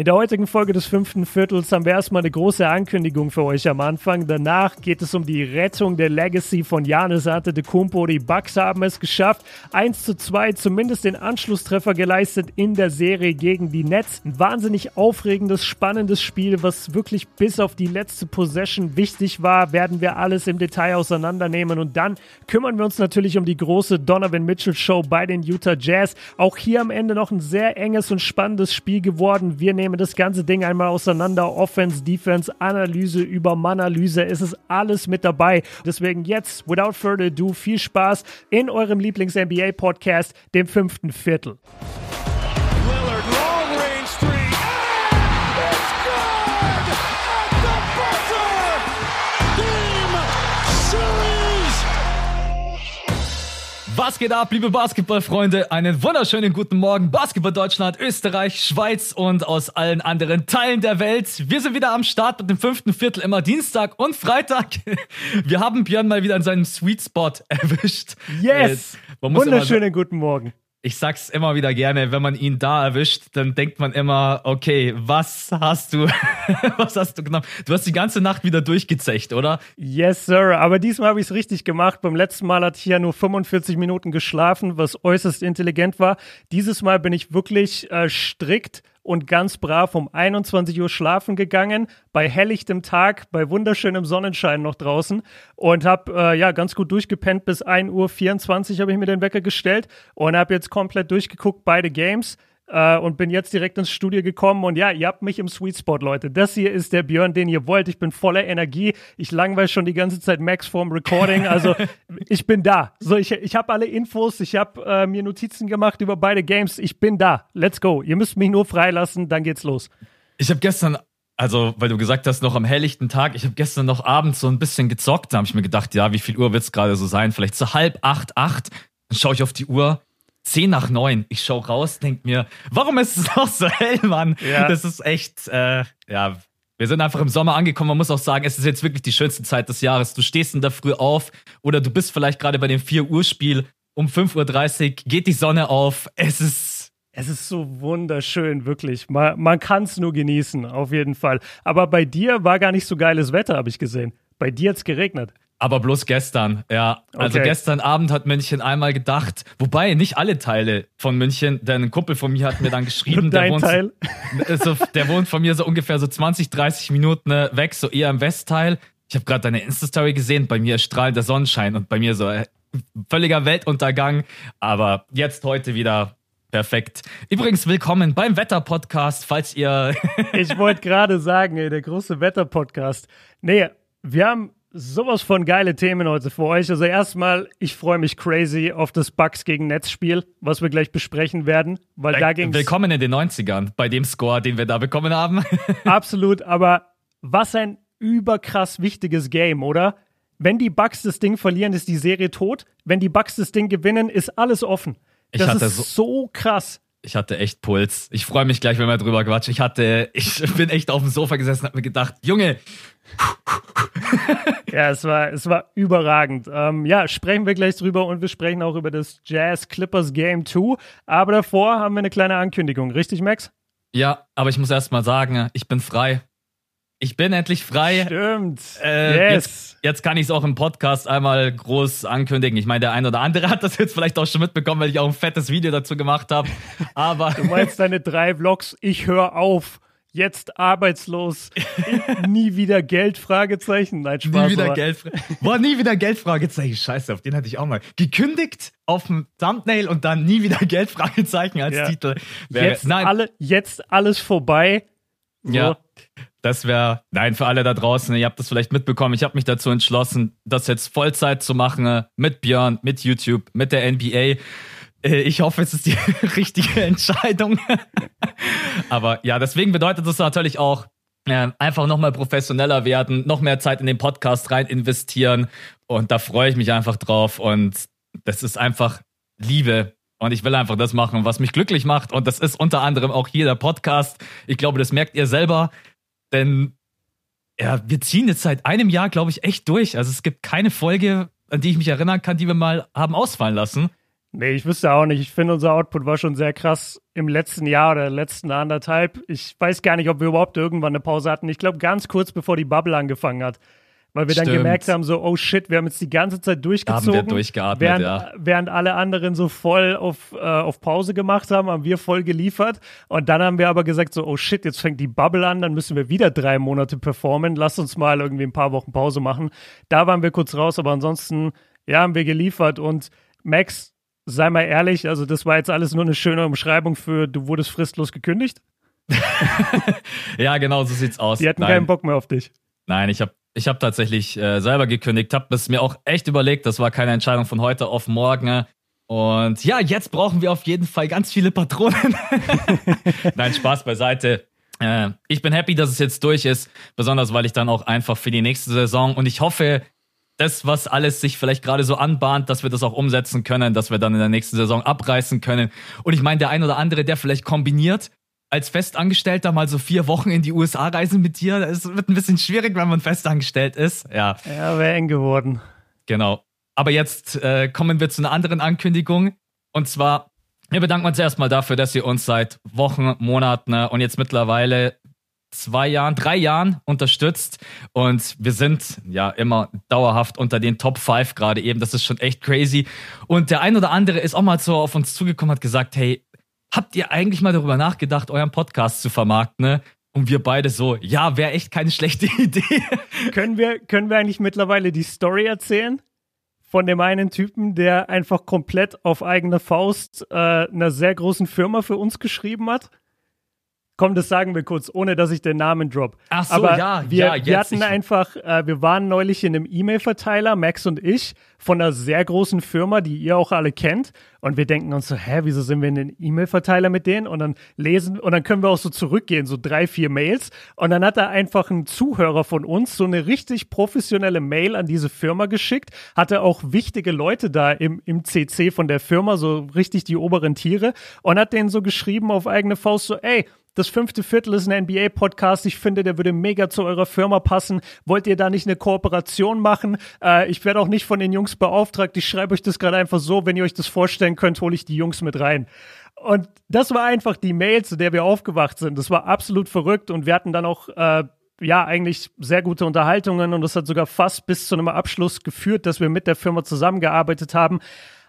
In der heutigen Folge des fünften Viertels haben wir erstmal eine große Ankündigung für euch am Anfang. Danach geht es um die Rettung der Legacy von Janis Antetokounmpo. Die Bucks haben es geschafft, 1 zu 2 zumindest den Anschlusstreffer geleistet in der Serie gegen die Nets. Ein wahnsinnig aufregendes, spannendes Spiel, was wirklich bis auf die letzte Possession wichtig war, werden wir alles im Detail auseinandernehmen und dann kümmern wir uns natürlich um die große Donovan Mitchell Show bei den Utah Jazz. Auch hier am Ende noch ein sehr enges und spannendes Spiel geworden. Wir nehmen das ganze Ding einmal auseinander. Offense, Defense, Analyse über Manalyse. Es ist alles mit dabei. Deswegen jetzt, without further ado, viel Spaß in eurem Lieblings-NBA-Podcast, dem fünften Viertel. Was geht ab, liebe Basketballfreunde? Einen wunderschönen guten Morgen, Basketball Deutschland, Österreich, Schweiz und aus allen anderen Teilen der Welt. Wir sind wieder am Start mit dem fünften Viertel immer Dienstag und Freitag. Wir haben Björn mal wieder in seinem Sweet Spot erwischt. Yes! Äh, Wunderschönen guten Morgen ich sag's immer wieder gerne, wenn man ihn da erwischt, dann denkt man immer, okay, was hast du, was hast du genommen? Du hast die ganze Nacht wieder durchgezecht, oder? Yes, Sir. Aber diesmal habe ich es richtig gemacht. Beim letzten Mal hatte ich ja nur 45 Minuten geschlafen, was äußerst intelligent war. Dieses Mal bin ich wirklich äh, strikt und ganz brav um 21 Uhr schlafen gegangen, bei helllichtem Tag, bei wunderschönem Sonnenschein noch draußen und habe äh, ja ganz gut durchgepennt bis 1 Uhr 24 habe ich mir den Wecker gestellt und habe jetzt komplett durchgeguckt beide Games äh, und bin jetzt direkt ins Studio gekommen. Und ja, ihr habt mich im Sweet Spot, Leute. Das hier ist der Björn, den ihr wollt. Ich bin voller Energie. Ich langweile schon die ganze Zeit Max vorm Recording. Also ich bin da. So, ich, ich habe alle Infos. Ich habe äh, mir Notizen gemacht über beide Games. Ich bin da. Let's go. Ihr müsst mich nur freilassen, dann geht's los. Ich habe gestern also, weil du gesagt hast, noch am helllichten Tag, ich habe gestern noch abends so ein bisschen gezockt, da habe ich mir gedacht, ja, wie viel Uhr wird es gerade so sein? Vielleicht so halb acht, acht. Dann schaue ich auf die Uhr, 10 nach 9. Ich schaue raus, denke mir, warum ist es noch so hell, Mann? Ja. Das ist echt, äh, ja, wir sind einfach im Sommer angekommen. Man muss auch sagen, es ist jetzt wirklich die schönste Zeit des Jahres. Du stehst in der Früh auf oder du bist vielleicht gerade bei dem 4 Uhr Spiel. Um 5.30 Uhr geht die Sonne auf. Es ist. Es ist so wunderschön, wirklich. Man, man kann es nur genießen, auf jeden Fall. Aber bei dir war gar nicht so geiles Wetter, habe ich gesehen. Bei dir hat es geregnet. Aber bloß gestern, ja. Also okay. gestern Abend hat München einmal gedacht, wobei nicht alle Teile von München, denn ein Kumpel von mir hat mir dann geschrieben, der, wohnt? So, der wohnt von mir so ungefähr so 20, 30 Minuten ne, weg, so eher im Westteil. Ich habe gerade deine Insta-Story gesehen, bei mir strahlender Sonnenschein und bei mir so äh, völliger Weltuntergang. Aber jetzt heute wieder Perfekt. Übrigens, willkommen beim Wetter-Podcast, falls ihr. ich wollte gerade sagen, ey, der große Wetter-Podcast. Nee, wir haben sowas von geile Themen heute für euch. Also erstmal, ich freue mich crazy auf das Bucks gegen Netz-Spiel, was wir gleich besprechen werden, weil da ging Willkommen in den 90ern bei dem Score, den wir da bekommen haben. Absolut, aber was ein überkrass wichtiges Game, oder? Wenn die Bucks das Ding verlieren, ist die Serie tot. Wenn die Bucks das Ding gewinnen, ist alles offen. Das ist so, so krass ich hatte echt Puls. Ich freue mich gleich, wenn wir drüber quatschen. Ich hatte, ich bin echt auf dem Sofa gesessen und habe mir gedacht, Junge. ja, es war, es war überragend. Ähm, ja, sprechen wir gleich drüber und wir sprechen auch über das Jazz Clippers Game 2. Aber davor haben wir eine kleine Ankündigung, richtig, Max? Ja, aber ich muss erst mal sagen, ich bin frei. Ich bin endlich frei. Stimmt. Äh, yes. Jetzt, jetzt kann ich es auch im Podcast einmal groß ankündigen. Ich meine, der ein oder andere hat das jetzt vielleicht auch schon mitbekommen, weil ich auch ein fettes Video dazu gemacht habe. Aber du meinst deine drei Vlogs? Ich höre auf. Jetzt arbeitslos. nie wieder Geld? Fragezeichen. Nein, Spaß. Nie wieder Geld. Boah, nie wieder Geld? Fragezeichen. Scheiße, auf den hatte ich auch mal. Gekündigt auf dem Thumbnail und dann nie wieder Geld? Fragezeichen als ja. Titel. Jetzt, nein. Alle, jetzt alles vorbei. So. Ja. Das wäre, nein, für alle da draußen, ihr habt das vielleicht mitbekommen, ich habe mich dazu entschlossen, das jetzt Vollzeit zu machen, äh, mit Björn, mit YouTube, mit der NBA. Äh, ich hoffe, es ist die richtige Entscheidung. Aber ja, deswegen bedeutet das natürlich auch, äh, einfach nochmal professioneller werden, noch mehr Zeit in den Podcast rein investieren. Und da freue ich mich einfach drauf. Und das ist einfach Liebe. Und ich will einfach das machen, was mich glücklich macht. Und das ist unter anderem auch hier der Podcast. Ich glaube, das merkt ihr selber. Denn ja, wir ziehen jetzt seit einem Jahr, glaube ich, echt durch. Also es gibt keine Folge, an die ich mich erinnern kann, die wir mal haben ausfallen lassen. Nee, ich wüsste auch nicht. Ich finde, unser Output war schon sehr krass im letzten Jahr oder letzten anderthalb. Ich weiß gar nicht, ob wir überhaupt irgendwann eine Pause hatten. Ich glaube, ganz kurz bevor die Bubble angefangen hat. Weil wir Stimmt. dann gemerkt haben, so, oh shit, wir haben jetzt die ganze Zeit durchgezogen. Haben wir durchgeatmet, während, ja. Während alle anderen so voll auf, äh, auf Pause gemacht haben, haben wir voll geliefert. Und dann haben wir aber gesagt, so, oh shit, jetzt fängt die Bubble an, dann müssen wir wieder drei Monate performen. Lass uns mal irgendwie ein paar Wochen Pause machen. Da waren wir kurz raus, aber ansonsten, ja, haben wir geliefert. Und Max, sei mal ehrlich, also das war jetzt alles nur eine schöne Umschreibung für, du wurdest fristlos gekündigt. ja, genau, so sieht's aus. Die hatten Nein. keinen Bock mehr auf dich. Nein, ich habe ich habe tatsächlich äh, selber gekündigt, habe es mir auch echt überlegt. Das war keine Entscheidung von heute auf morgen. Und ja, jetzt brauchen wir auf jeden Fall ganz viele Patronen. Nein, Spaß beiseite. Äh, ich bin happy, dass es jetzt durch ist, besonders weil ich dann auch einfach für die nächste Saison und ich hoffe, das, was alles sich vielleicht gerade so anbahnt, dass wir das auch umsetzen können, dass wir dann in der nächsten Saison abreißen können. Und ich meine, der ein oder andere, der vielleicht kombiniert als Festangestellter mal so vier Wochen in die USA reisen mit dir. Es wird ein bisschen schwierig, wenn man festangestellt ist. Ja, ja wäre eng geworden. Genau. Aber jetzt äh, kommen wir zu einer anderen Ankündigung. Und zwar, wir bedanken uns erstmal dafür, dass ihr uns seit Wochen, Monaten und jetzt mittlerweile zwei Jahren, drei Jahren unterstützt. Und wir sind ja immer dauerhaft unter den Top 5 gerade eben. Das ist schon echt crazy. Und der ein oder andere ist auch mal so auf uns zugekommen, hat gesagt, hey, habt ihr eigentlich mal darüber nachgedacht, euren Podcast zu vermarkten? Ne? Und wir beide so, ja, wäre echt keine schlechte Idee. können, wir, können wir eigentlich mittlerweile die Story erzählen? Von dem einen Typen, der einfach komplett auf eigene Faust äh, einer sehr großen Firma für uns geschrieben hat? Komm, das sagen wir kurz, ohne dass ich den Namen drop. Ach so, Aber ja, wir, ja, jetzt. Wir hatten einfach, äh, wir waren neulich in einem E-Mail-Verteiler, Max und ich, von einer sehr großen Firma, die ihr auch alle kennt. Und wir denken uns so, hä, wieso sind wir in den E-Mail-Verteiler mit denen? Und dann lesen, und dann können wir auch so zurückgehen, so drei, vier Mails. Und dann hat da einfach ein Zuhörer von uns so eine richtig professionelle Mail an diese Firma geschickt, hatte auch wichtige Leute da im, im CC von der Firma, so richtig die oberen Tiere, und hat denen so geschrieben auf eigene Faust so, ey, das fünfte Viertel ist ein NBA-Podcast. Ich finde, der würde mega zu eurer Firma passen. Wollt ihr da nicht eine Kooperation machen? Äh, ich werde auch nicht von den Jungs beauftragt. Ich schreibe euch das gerade einfach so. Wenn ihr euch das vorstellen könnt, hole ich die Jungs mit rein. Und das war einfach die Mail, zu der wir aufgewacht sind. Das war absolut verrückt und wir hatten dann auch äh, ja eigentlich sehr gute Unterhaltungen und das hat sogar fast bis zu einem Abschluss geführt, dass wir mit der Firma zusammengearbeitet haben.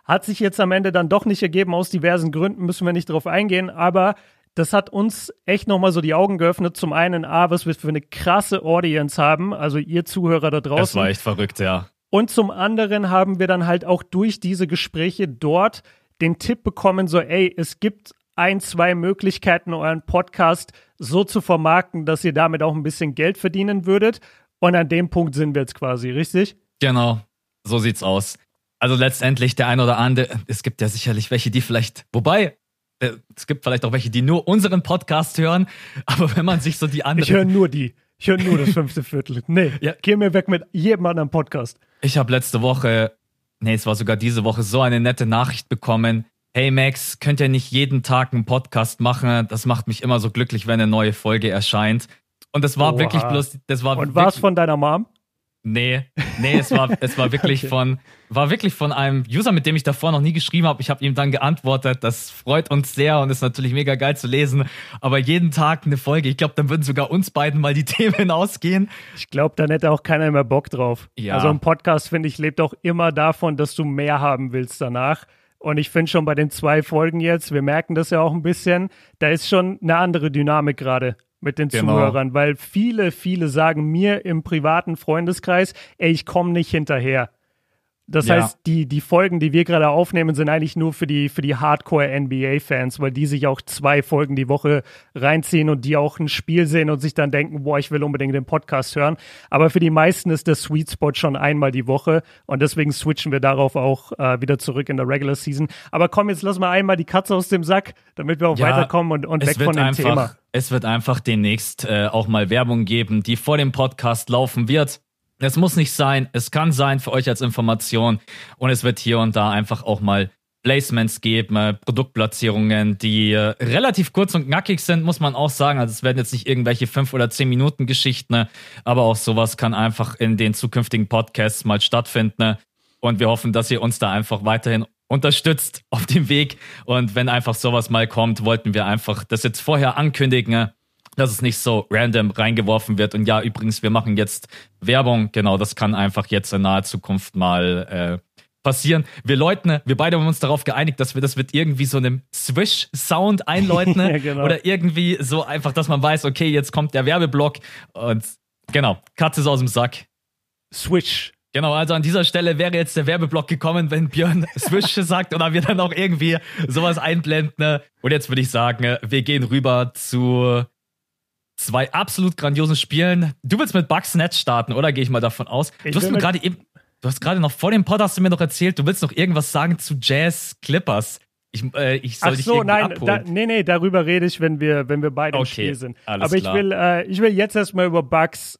Hat sich jetzt am Ende dann doch nicht ergeben, aus diversen Gründen müssen wir nicht darauf eingehen, aber das hat uns echt nochmal so die Augen geöffnet. Zum einen, A, was wir für eine krasse Audience haben, also ihr Zuhörer da draußen. Das war echt verrückt, ja. Und zum anderen haben wir dann halt auch durch diese Gespräche dort den Tipp bekommen, so, ey, es gibt ein, zwei Möglichkeiten, euren Podcast so zu vermarkten, dass ihr damit auch ein bisschen Geld verdienen würdet. Und an dem Punkt sind wir jetzt quasi, richtig? Genau, so sieht's aus. Also letztendlich der ein oder andere, es gibt ja sicherlich welche, die vielleicht, wobei, es gibt vielleicht auch welche, die nur unseren Podcast hören, aber wenn man sich so die anderen. Ich höre nur die. Ich höre nur das fünfte Viertel. Nee, ja. geh mir weg mit jedem anderen Podcast. Ich habe letzte Woche, nee, es war sogar diese Woche, so eine nette Nachricht bekommen. Hey Max, könnt ihr nicht jeden Tag einen Podcast machen? Das macht mich immer so glücklich, wenn eine neue Folge erscheint. Und das war Oha. wirklich bloß, das war. Und war es von deiner Mom? Nee, nee, es war, es war wirklich okay. von, war wirklich von einem User, mit dem ich davor noch nie geschrieben habe. Ich habe ihm dann geantwortet. Das freut uns sehr und ist natürlich mega geil zu lesen. Aber jeden Tag eine Folge. Ich glaube, dann würden sogar uns beiden mal die Themen ausgehen. Ich glaube, dann hätte auch keiner mehr Bock drauf. Ja. Also ein Podcast, finde ich, lebt auch immer davon, dass du mehr haben willst danach. Und ich finde schon bei den zwei Folgen jetzt, wir merken das ja auch ein bisschen, da ist schon eine andere Dynamik gerade mit den genau. Zuhörern, weil viele, viele sagen mir im privaten Freundeskreis, ey, ich komme nicht hinterher. Das ja. heißt, die, die Folgen, die wir gerade aufnehmen, sind eigentlich nur für die, für die Hardcore-NBA-Fans, weil die sich auch zwei Folgen die Woche reinziehen und die auch ein Spiel sehen und sich dann denken, boah, ich will unbedingt den Podcast hören. Aber für die meisten ist der Sweet Spot schon einmal die Woche und deswegen switchen wir darauf auch äh, wieder zurück in der Regular Season. Aber komm, jetzt lass mal einmal die Katze aus dem Sack, damit wir auch ja, weiterkommen und, und weg von dem einfach, Thema. Es wird einfach demnächst äh, auch mal Werbung geben, die vor dem Podcast laufen wird. Es muss nicht sein, es kann sein für euch als Information und es wird hier und da einfach auch mal Placements geben, Produktplatzierungen, die äh, relativ kurz und knackig sind, muss man auch sagen. Also es werden jetzt nicht irgendwelche fünf oder zehn Minuten Geschichten, ne? aber auch sowas kann einfach in den zukünftigen Podcasts mal stattfinden. Ne? Und wir hoffen, dass ihr uns da einfach weiterhin unterstützt auf dem Weg. Und wenn einfach sowas mal kommt, wollten wir einfach das jetzt vorher ankündigen, dass es nicht so random reingeworfen wird. Und ja, übrigens, wir machen jetzt Werbung. Genau, das kann einfach jetzt in naher Zukunft mal äh, passieren. Wir läuten, wir beide haben uns darauf geeinigt, dass wir das mit irgendwie so einem Swish-Sound einläuten. ja, genau. Oder irgendwie so einfach, dass man weiß, okay, jetzt kommt der Werbeblock. Und genau, Katze ist aus dem Sack. Swish. Genau, also an dieser Stelle wäre jetzt der Werbeblock gekommen, wenn Björn Swish sagt oder wir dann auch irgendwie sowas einblenden. Und jetzt würde ich sagen, wir gehen rüber zu zwei absolut grandiosen Spielen. Du willst mit Bugs Netz starten, oder gehe ich mal davon aus? Ich du hast mir gerade eben, du hast gerade noch vor dem Pod hast du mir noch erzählt, du willst noch irgendwas sagen zu Jazz Clippers. Ich, äh, ich soll Ach dich so, nein, da, nee, nee, darüber rede ich, wenn wir, wenn wir beide okay, im Spiel sind. Aber ich will, äh, ich will jetzt erstmal über Bugs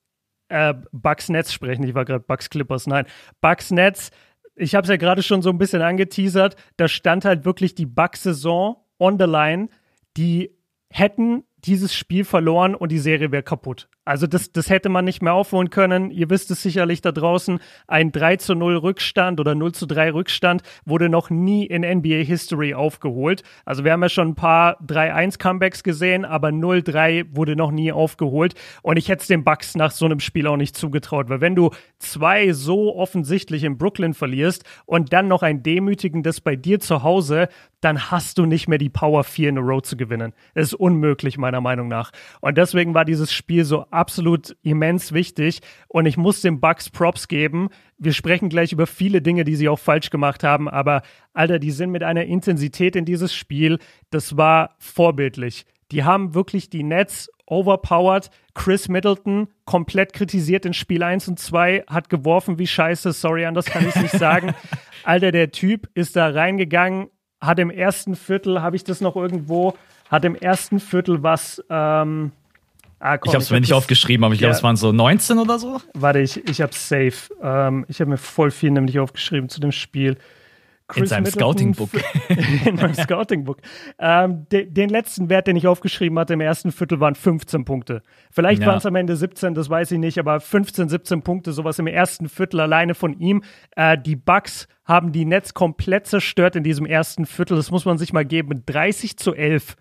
äh, Bugs Netz sprechen. Ich war gerade Bugs Clippers. Nein, Bugs Netz. Ich habe es ja gerade schon so ein bisschen angeteasert. Da stand halt wirklich die Bugs-Saison on the line. Die hätten dieses Spiel verloren und die Serie wäre kaputt. Also das, das hätte man nicht mehr aufholen können. Ihr wisst es sicherlich da draußen. Ein 3 zu 0 Rückstand oder 0 zu 3 Rückstand wurde noch nie in NBA History aufgeholt. Also wir haben ja schon ein paar 3-1 Comebacks gesehen, aber 0-3 wurde noch nie aufgeholt. Und ich hätte es den Bucks nach so einem Spiel auch nicht zugetraut, weil wenn du zwei so offensichtlich in Brooklyn verlierst und dann noch ein demütigendes bei dir zu Hause, dann hast du nicht mehr die Power 4 in a row zu gewinnen. Das ist unmöglich, meiner Meinung nach. Und deswegen war dieses Spiel so absolut immens wichtig und ich muss den Bucks Props geben. Wir sprechen gleich über viele Dinge, die sie auch falsch gemacht haben, aber Alter, die sind mit einer Intensität in dieses Spiel, das war vorbildlich. Die haben wirklich die Nets overpowered. Chris Middleton komplett kritisiert in Spiel 1 und 2, hat geworfen wie scheiße, sorry, anders kann ich es nicht sagen. Alter, der Typ ist da reingegangen, hat im ersten Viertel, habe ich das noch irgendwo, hat im ersten Viertel was, ähm, Ah, komm, ich habe es mir nicht aufgeschrieben, aber ich ja. glaube, es waren so 19 oder so. Warte, ich, ich habe safe. Ähm, ich habe mir voll viel nämlich aufgeschrieben zu dem Spiel. Chris in seinem Scouting-Book. in meinem Scouting-Book. Ähm, de, den letzten Wert, den ich aufgeschrieben hatte im ersten Viertel, waren 15 Punkte. Vielleicht ja. waren es am Ende 17, das weiß ich nicht, aber 15, 17 Punkte, sowas im ersten Viertel alleine von ihm. Äh, die Bucks haben die Nets komplett zerstört in diesem ersten Viertel. Das muss man sich mal geben. 30 zu 11.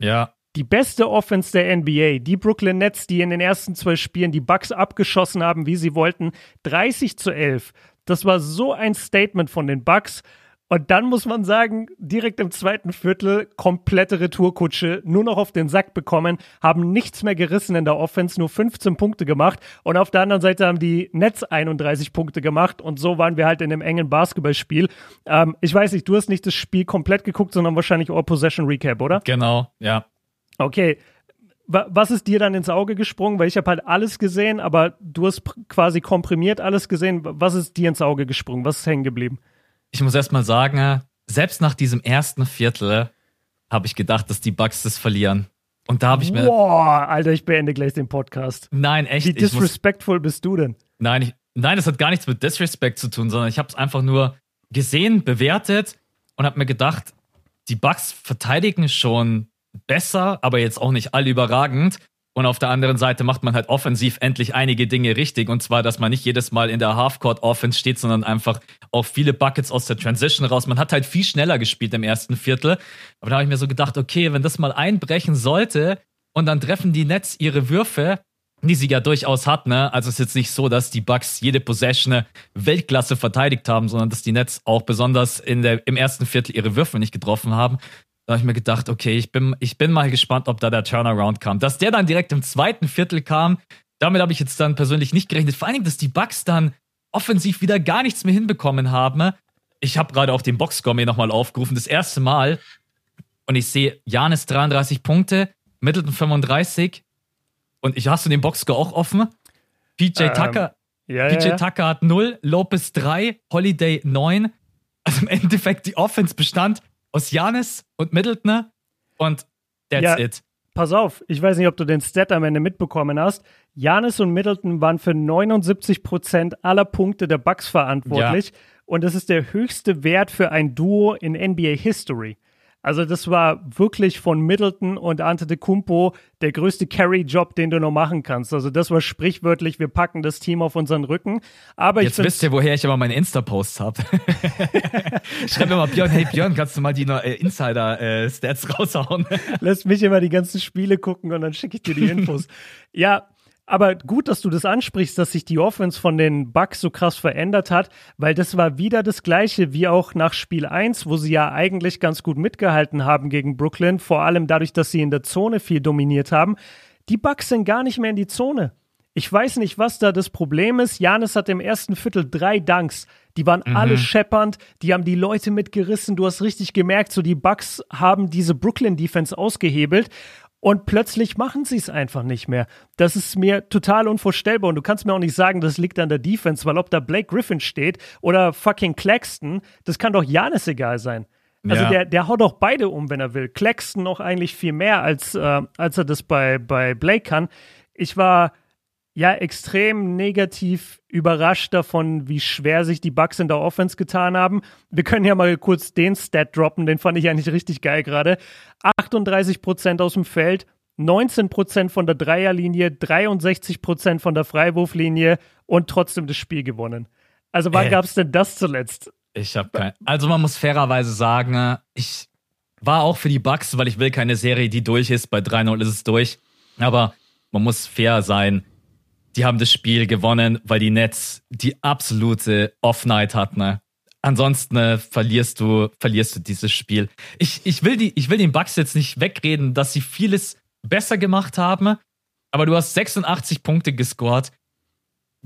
Ja die beste Offense der NBA, die Brooklyn Nets, die in den ersten zwei Spielen die Bucks abgeschossen haben, wie sie wollten, 30 zu 11. Das war so ein Statement von den Bucks. Und dann muss man sagen, direkt im zweiten Viertel komplette Retourkutsche, nur noch auf den Sack bekommen, haben nichts mehr gerissen in der Offense, nur 15 Punkte gemacht. Und auf der anderen Seite haben die Nets 31 Punkte gemacht. Und so waren wir halt in einem engen Basketballspiel. Ähm, ich weiß nicht, du hast nicht das Spiel komplett geguckt, sondern wahrscheinlich All Possession Recap, oder? Genau, ja. Okay, was ist dir dann ins Auge gesprungen? Weil ich habe halt alles gesehen, aber du hast quasi komprimiert alles gesehen. Was ist dir ins Auge gesprungen? Was ist hängen geblieben? Ich muss erst mal sagen, selbst nach diesem ersten Viertel habe ich gedacht, dass die Bugs das verlieren. Und da habe ich mir. Boah, Alter, ich beende gleich den Podcast. Nein, echt. Wie disrespectful muss, bist du denn? Nein, ich, nein, das hat gar nichts mit Disrespect zu tun, sondern ich habe es einfach nur gesehen, bewertet und habe mir gedacht, die Bugs verteidigen schon besser, aber jetzt auch nicht alle überragend. Und auf der anderen Seite macht man halt offensiv endlich einige Dinge richtig. Und zwar, dass man nicht jedes Mal in der Halfcourt-Offense steht, sondern einfach auch viele Buckets aus der Transition raus. Man hat halt viel schneller gespielt im ersten Viertel. Aber da habe ich mir so gedacht, okay, wenn das mal einbrechen sollte und dann treffen die Nets ihre Würfe, die sie ja durchaus hat, ne? Also es ist jetzt nicht so, dass die Bucks jede Possession Weltklasse verteidigt haben, sondern dass die Nets auch besonders in der, im ersten Viertel ihre Würfe nicht getroffen haben. Da habe ich mir gedacht, okay, ich bin, ich bin mal gespannt, ob da der Turnaround kam. Dass der dann direkt im zweiten Viertel kam, damit habe ich jetzt dann persönlich nicht gerechnet. Vor allen Dingen, dass die Bucks dann offensiv wieder gar nichts mehr hinbekommen haben. Ich habe gerade auch den Boxscore mir nochmal aufgerufen, das erste Mal. Und ich sehe Janis 33 Punkte, Middleton 35. Und ich hast du den Boxscore auch offen? PJ ähm, Tucker, ja, PJ ja. Tucker hat 0, Lopez 3, Holiday 9. Also im Endeffekt die Offense bestand aus Janis und Middleton und that's ja, it. Pass auf, ich weiß nicht, ob du den Stat am Ende mitbekommen hast. Janis und Middleton waren für 79 Prozent aller Punkte der Bucks verantwortlich. Ja. Und das ist der höchste Wert für ein Duo in NBA History. Also das war wirklich von Middleton und Ante de Kumpo der größte Carry-Job, den du noch machen kannst. Also das war sprichwörtlich, wir packen das Team auf unseren Rücken. Aber Jetzt wisst ihr, woher ich immer meine Insta-Posts habe. Schreib mir mal Björn, hey Björn, kannst du mal die äh, Insider-Stats äh, raushauen? Lass mich immer die ganzen Spiele gucken und dann schicke ich dir die Infos. ja, aber gut, dass du das ansprichst, dass sich die Offense von den Bucks so krass verändert hat, weil das war wieder das gleiche wie auch nach Spiel 1, wo sie ja eigentlich ganz gut mitgehalten haben gegen Brooklyn, vor allem dadurch, dass sie in der Zone viel dominiert haben. Die Bucks sind gar nicht mehr in die Zone. Ich weiß nicht, was da das Problem ist. Janis hat im ersten Viertel drei Dunks. Die waren mhm. alle scheppernd, die haben die Leute mitgerissen. Du hast richtig gemerkt, so die Bucks haben diese Brooklyn Defense ausgehebelt und plötzlich machen sie es einfach nicht mehr. Das ist mir total unvorstellbar. Und du kannst mir auch nicht sagen, das liegt an der Defense, weil ob da Blake Griffin steht oder fucking Claxton, das kann doch Janis egal sein. Also ja. der, der haut doch beide um, wenn er will. Claxton noch eigentlich viel mehr, als, äh, als er das bei, bei Blake kann. Ich war ja extrem negativ überrascht davon, wie schwer sich die Bucks in der Offense getan haben. Wir können ja mal kurz den Stat droppen, den fand ich eigentlich richtig geil gerade. 38 Prozent aus dem Feld, 19 Prozent von der Dreierlinie, 63 Prozent von der Freiwurflinie und trotzdem das Spiel gewonnen. Also wann gab es denn das zuletzt? Ich habe kein. Also man muss fairerweise sagen, ich war auch für die Bucks, weil ich will keine Serie, die durch ist. Bei 3-0 ist es durch. Aber man muss fair sein die haben das Spiel gewonnen, weil die Nets die absolute Off-Night hatten. Ansonsten äh, verlierst du, verlierst du dieses Spiel. Ich, ich, will die, ich will den Bucks jetzt nicht wegreden, dass sie vieles besser gemacht haben, aber du hast 86 Punkte gescored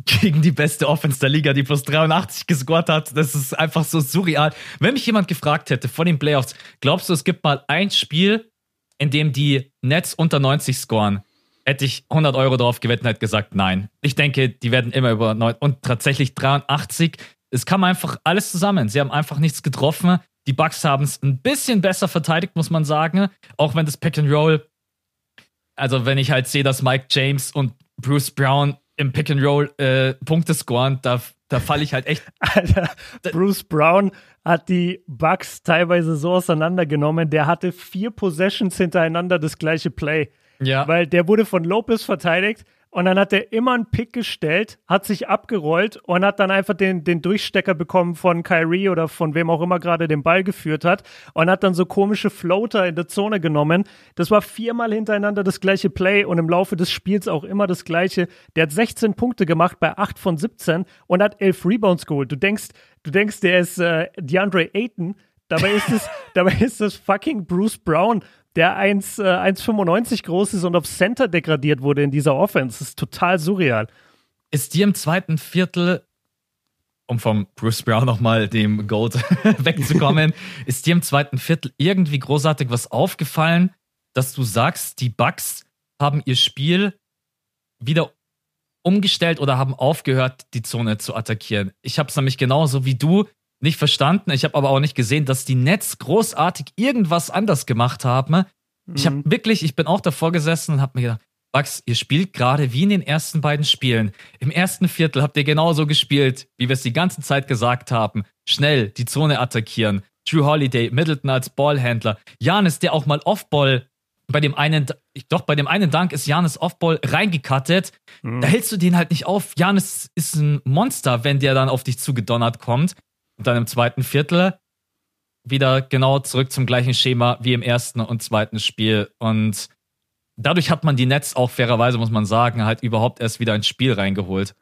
gegen die beste Offense der Liga, die plus 83 gescored hat. Das ist einfach so surreal. Wenn mich jemand gefragt hätte vor den Playoffs, glaubst du, es gibt mal ein Spiel, in dem die Nets unter 90 scoren? Hätte ich 100 Euro drauf gewettet und hätte gesagt, nein. Ich denke, die werden immer über 9 und tatsächlich 83. Es kam einfach alles zusammen. Sie haben einfach nichts getroffen. Die Bucks haben es ein bisschen besser verteidigt, muss man sagen. Auch wenn das Pick and Roll, also wenn ich halt sehe, dass Mike James und Bruce Brown im Pick and Roll äh, Punkte scoren, da, da falle ich halt echt. Alter, Bruce Brown hat die Bucks teilweise so auseinandergenommen. Der hatte vier Possessions hintereinander das gleiche Play. Ja. Weil der wurde von Lopez verteidigt und dann hat er immer einen Pick gestellt, hat sich abgerollt und hat dann einfach den, den Durchstecker bekommen von Kyrie oder von wem auch immer gerade den Ball geführt hat und hat dann so komische Floater in der Zone genommen. Das war viermal hintereinander das gleiche Play und im Laufe des Spiels auch immer das gleiche. Der hat 16 Punkte gemacht bei 8 von 17 und hat 11 Rebounds geholt. Du denkst, du denkst, der ist äh, DeAndre Ayton. Dabei ist es, dabei ist es fucking Bruce Brown der 1,95 äh, groß ist und auf Center degradiert wurde in dieser Offense. Das ist total surreal. Ist dir im zweiten Viertel, um vom Bruce Brown nochmal dem Gold wegzukommen, ist dir im zweiten Viertel irgendwie großartig was aufgefallen, dass du sagst, die Bucks haben ihr Spiel wieder umgestellt oder haben aufgehört, die Zone zu attackieren? Ich habe es nämlich genauso wie du nicht verstanden. Ich habe aber auch nicht gesehen, dass die Nets großartig irgendwas anders gemacht haben. Mhm. Ich habe wirklich, ich bin auch davor gesessen und habe mir gedacht, Bugs, ihr spielt gerade wie in den ersten beiden Spielen. Im ersten Viertel habt ihr genauso gespielt, wie wir es die ganze Zeit gesagt haben. Schnell die Zone attackieren. Drew Holiday, Middleton als Ballhändler. Janis, der auch mal Offball bei dem einen, doch bei dem einen Dank ist Janis Offball reingekattet. Mhm. Da hältst du den halt nicht auf. Janis ist ein Monster, wenn der dann auf dich zugedonnert kommt. Und dann im zweiten Viertel wieder genau zurück zum gleichen Schema wie im ersten und zweiten Spiel. Und dadurch hat man die Nets auch fairerweise, muss man sagen, halt überhaupt erst wieder ins Spiel reingeholt.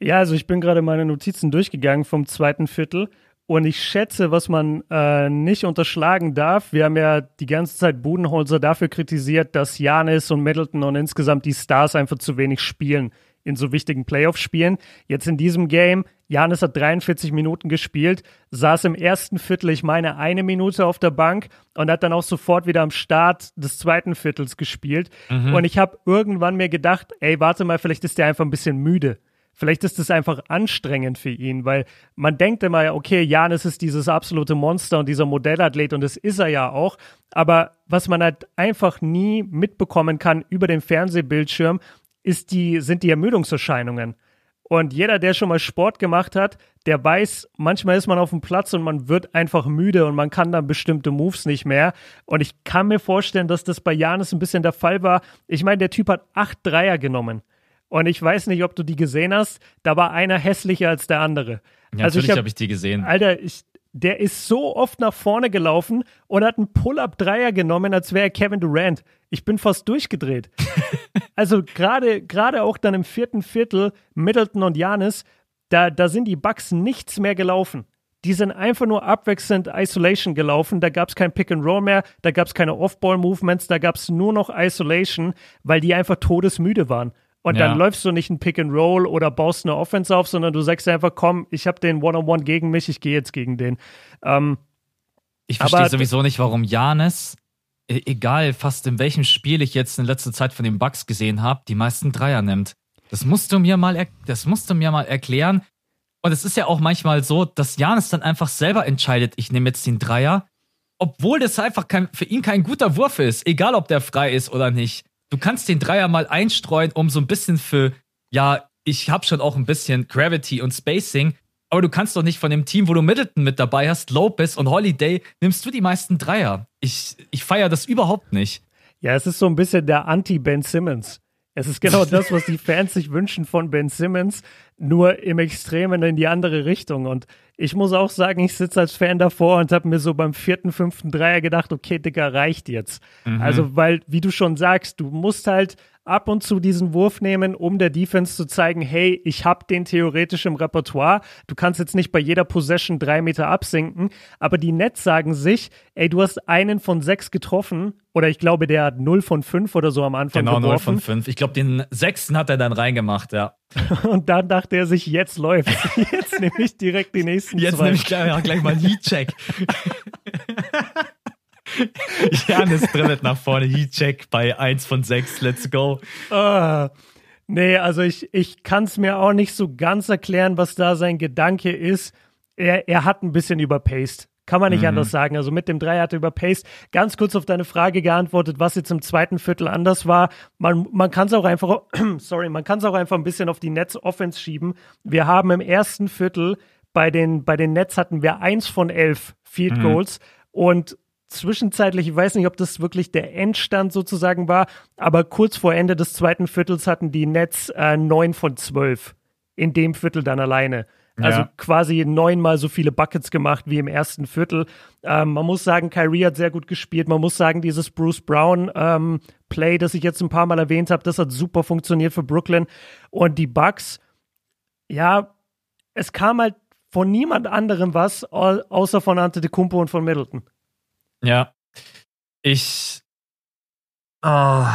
Ja, also ich bin gerade meine Notizen durchgegangen vom zweiten Viertel und ich schätze, was man äh, nicht unterschlagen darf, wir haben ja die ganze Zeit Budenholzer dafür kritisiert, dass Janis und Middleton und insgesamt die Stars einfach zu wenig spielen in so wichtigen Playoff-Spielen. Jetzt in diesem Game, Janis hat 43 Minuten gespielt, saß im ersten Viertel, ich meine, eine Minute auf der Bank und hat dann auch sofort wieder am Start des zweiten Viertels gespielt. Mhm. Und ich habe irgendwann mir gedacht, ey, warte mal, vielleicht ist der einfach ein bisschen müde. Vielleicht ist es einfach anstrengend für ihn, weil man denkt immer, okay, Janis ist dieses absolute Monster und dieser Modellathlet und das ist er ja auch. Aber was man halt einfach nie mitbekommen kann über den Fernsehbildschirm, ist die, sind die Ermüdungserscheinungen. Und jeder, der schon mal Sport gemacht hat, der weiß, manchmal ist man auf dem Platz und man wird einfach müde und man kann dann bestimmte Moves nicht mehr. Und ich kann mir vorstellen, dass das bei Janis ein bisschen der Fall war. Ich meine, der Typ hat acht Dreier genommen. Und ich weiß nicht, ob du die gesehen hast. Da war einer hässlicher als der andere. Ja, also natürlich habe hab ich die gesehen. Alter, ich, der ist so oft nach vorne gelaufen und hat einen Pull-up-Dreier genommen, als wäre er Kevin Durant. Ich bin fast durchgedreht. also gerade gerade auch dann im vierten Viertel Middleton und Janis, da, da sind die Bucks nichts mehr gelaufen. Die sind einfach nur abwechselnd Isolation gelaufen. Da gab es kein Pick and Roll mehr, da gab es keine Off-Ball-Movements, da gab es nur noch Isolation, weil die einfach todesmüde waren. Und ja. dann läufst du nicht ein Pick and Roll oder baust eine Offense auf, sondern du sagst einfach, komm, ich habe den One-on-One gegen mich, ich gehe jetzt gegen den. Ähm, ich verstehe sowieso nicht, warum Janis, egal fast in welchem Spiel ich jetzt in letzter Zeit von den Bucks gesehen habe, die meisten Dreier nimmt. Das musst du mir mal, das musst du mir mal erklären. Und es ist ja auch manchmal so, dass Janis dann einfach selber entscheidet, ich nehme jetzt den Dreier, obwohl das einfach kein, für ihn kein guter Wurf ist, egal ob der frei ist oder nicht du kannst den Dreier mal einstreuen, um so ein bisschen für, ja, ich habe schon auch ein bisschen Gravity und Spacing, aber du kannst doch nicht von dem Team, wo du Middleton mit dabei hast, Lopez und Holiday, nimmst du die meisten Dreier. Ich, ich feiere das überhaupt nicht. Ja, es ist so ein bisschen der Anti-Ben Simmons. Es ist genau das, was die Fans sich wünschen von Ben Simmons, nur im Extremen in die andere Richtung. Und ich muss auch sagen, ich sitze als Fan davor und habe mir so beim vierten, fünften Dreier gedacht, okay, Dicker, reicht jetzt. Mhm. Also, weil, wie du schon sagst, du musst halt ab und zu diesen Wurf nehmen, um der Defense zu zeigen, hey, ich habe den theoretisch im Repertoire. Du kannst jetzt nicht bei jeder Possession drei Meter absinken, aber die Nets sagen sich, ey, du hast einen von sechs getroffen oder ich glaube, der hat 0 von 5 oder so am Anfang genau, geworfen. 0 von 5. Ich glaube, den sechsten hat er dann reingemacht, ja. Und dann dachte er sich, jetzt läuft Jetzt nehme ich direkt die nächsten jetzt zwei. Jetzt nehme ich gleich, gleich mal Heat-Check. Janis dribbelt nach vorne, Heat-Check bei 1 von 6, let's go. Uh, nee, also ich, ich kann es mir auch nicht so ganz erklären, was da sein Gedanke ist. Er, er hat ein bisschen überpaced. Kann man nicht mhm. anders sagen. Also mit dem Dreier hat er überpaced. Ganz kurz auf deine Frage geantwortet, was jetzt im zweiten Viertel anders war. Man, man kann es auch einfach, sorry, man kann es auch einfach ein bisschen auf die Netz-Offense schieben. Wir haben im ersten Viertel bei den, bei den Nets hatten wir eins von elf Field mhm. Goals mhm. und zwischenzeitlich, ich weiß nicht, ob das wirklich der Endstand sozusagen war, aber kurz vor Ende des zweiten Viertels hatten die Nets äh, neun von zwölf in dem Viertel dann alleine. Also ja. quasi neunmal so viele Buckets gemacht wie im ersten Viertel. Ähm, man muss sagen, Kyrie hat sehr gut gespielt. Man muss sagen, dieses Bruce Brown ähm, Play, das ich jetzt ein paar Mal erwähnt habe, das hat super funktioniert für Brooklyn. Und die Bucks, ja, es kam halt von niemand anderem was, außer von Ante de Kumpo und von Middleton. Ja, ich. Oh,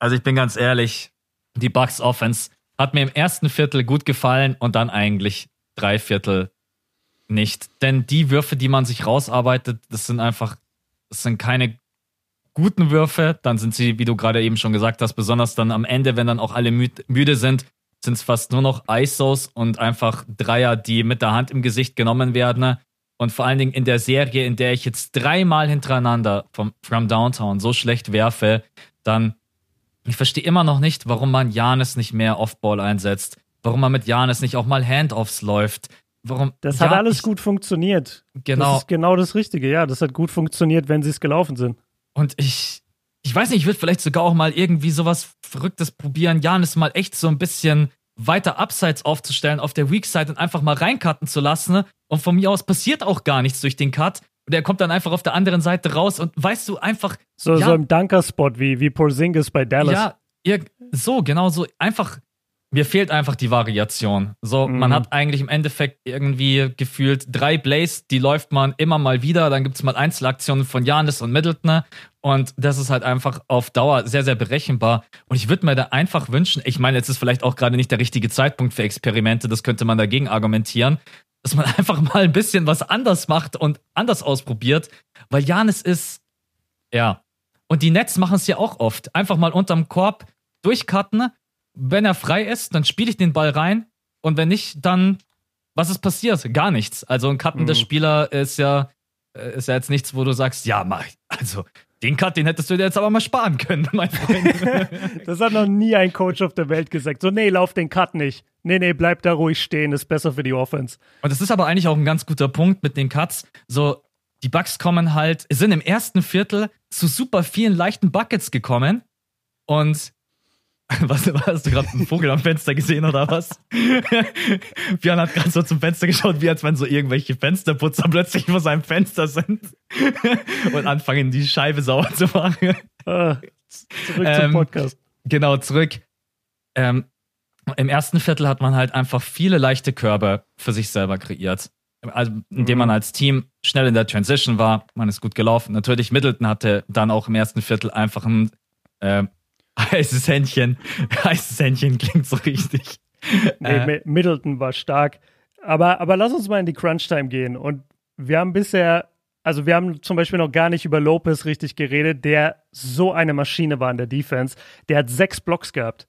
also ich bin ganz ehrlich, die Bucks Offense hat mir im ersten Viertel gut gefallen und dann eigentlich drei Viertel nicht. Denn die Würfe, die man sich rausarbeitet, das sind einfach, das sind keine guten Würfe. Dann sind sie, wie du gerade eben schon gesagt hast, besonders dann am Ende, wenn dann auch alle müde sind, sind es fast nur noch ISOs und einfach Dreier, die mit der Hand im Gesicht genommen werden. Und vor allen Dingen in der Serie, in der ich jetzt dreimal hintereinander vom From Downtown so schlecht werfe, dann ich verstehe immer noch nicht, warum man Janis nicht mehr Offball einsetzt. Warum man mit Janis nicht auch mal Handoffs läuft. Warum? Das ja, hat alles ich, gut funktioniert. Genau. Das ist genau das Richtige, ja. Das hat gut funktioniert, wenn sie es gelaufen sind. Und ich, ich weiß nicht, ich würde vielleicht sogar auch mal irgendwie sowas Verrücktes probieren, Janis mal echt so ein bisschen weiter abseits aufzustellen auf der Weak Side und einfach mal reincutten zu lassen. Und von mir aus passiert auch gar nichts durch den Cut. Und er kommt dann einfach auf der anderen Seite raus und weißt du einfach. So, ja, so im Dunker-Spot wie, wie Porzingis bei Dallas. Ja, ja, so, genau so. Einfach, mir fehlt einfach die Variation. So, mhm. man hat eigentlich im Endeffekt irgendwie gefühlt drei Plays, die läuft man immer mal wieder. Dann gibt es mal Einzelaktionen von Janis und Middleton. Und das ist halt einfach auf Dauer sehr, sehr berechenbar. Und ich würde mir da einfach wünschen, ich meine, jetzt ist vielleicht auch gerade nicht der richtige Zeitpunkt für Experimente, das könnte man dagegen argumentieren dass man einfach mal ein bisschen was anders macht und anders ausprobiert, weil Janis ist, ja. Und die Nets machen es ja auch oft. Einfach mal unterm Korb durchcutten. Wenn er frei ist, dann spiele ich den Ball rein. Und wenn nicht, dann, was ist passiert? Gar nichts. Also ein cuttender mhm. Spieler ist ja, äh, ist ja jetzt nichts, wo du sagst, ja, mach ich. Also, den Cut, den hättest du dir jetzt aber mal sparen können, mein Freund. das hat noch nie ein Coach auf der Welt gesagt. So, nee, lauf den Cut nicht. Nee, nee, bleib da ruhig stehen, ist besser für die Offense. Und das ist aber eigentlich auch ein ganz guter Punkt mit den Cuts. So, die Bucks kommen halt, sind im ersten Viertel zu super vielen leichten Buckets gekommen. Und was, hast du gerade einen Vogel am Fenster gesehen oder was? Björn hat gerade so zum Fenster geschaut, wie als wenn so irgendwelche Fensterputzer plötzlich vor seinem Fenster sind und anfangen, die Scheibe sauber zu machen. Ah, zurück ähm, zum Podcast. Genau, zurück. Ähm, Im ersten Viertel hat man halt einfach viele leichte Körbe für sich selber kreiert. Also, indem man mhm. als Team schnell in der Transition war, man ist gut gelaufen. Natürlich, Middleton hatte dann auch im ersten Viertel einfach ein äh, Heißes Händchen. Heißes Händchen klingt so richtig. Nee, äh. Middleton war stark. Aber, aber lass uns mal in die Crunch-Time gehen. Und wir haben bisher, also wir haben zum Beispiel noch gar nicht über Lopez richtig geredet, der so eine Maschine war in der Defense. Der hat sechs Blocks gehabt.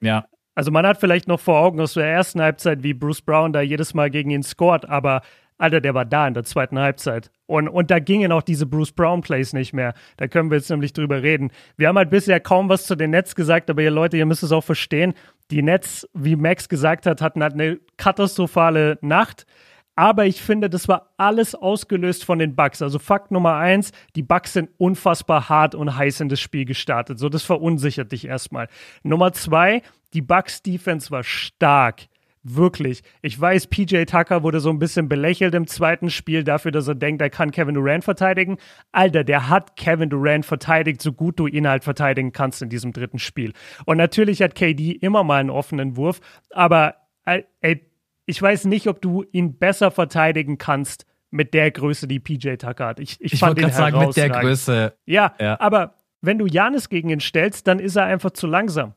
Ja. Also man hat vielleicht noch vor Augen aus der ersten Halbzeit, wie Bruce Brown da jedes Mal gegen ihn scored, aber Alter, der war da in der zweiten Halbzeit. Und, und da gingen auch diese Bruce Brown Plays nicht mehr. Da können wir jetzt nämlich drüber reden. Wir haben halt bisher kaum was zu den Nets gesagt, aber ihr Leute, ihr müsst es auch verstehen. Die Nets, wie Max gesagt hat, hatten halt eine katastrophale Nacht. Aber ich finde, das war alles ausgelöst von den Bugs. Also Fakt Nummer eins, die Bugs sind unfassbar hart und heiß in das Spiel gestartet. So, das verunsichert dich erstmal. Nummer zwei, die Bugs Defense war stark. Wirklich. Ich weiß, PJ Tucker wurde so ein bisschen belächelt im zweiten Spiel dafür, dass er denkt, er kann Kevin Durant verteidigen. Alter, der hat Kevin Durant verteidigt, so gut du ihn halt verteidigen kannst in diesem dritten Spiel. Und natürlich hat KD immer mal einen offenen Wurf, aber äh, ey, ich weiß nicht, ob du ihn besser verteidigen kannst mit der Größe, die PJ Tucker hat. Ich, ich, ich fand ihn sagen, mit der Größe. Ja, ja, aber wenn du Janis gegen ihn stellst, dann ist er einfach zu langsam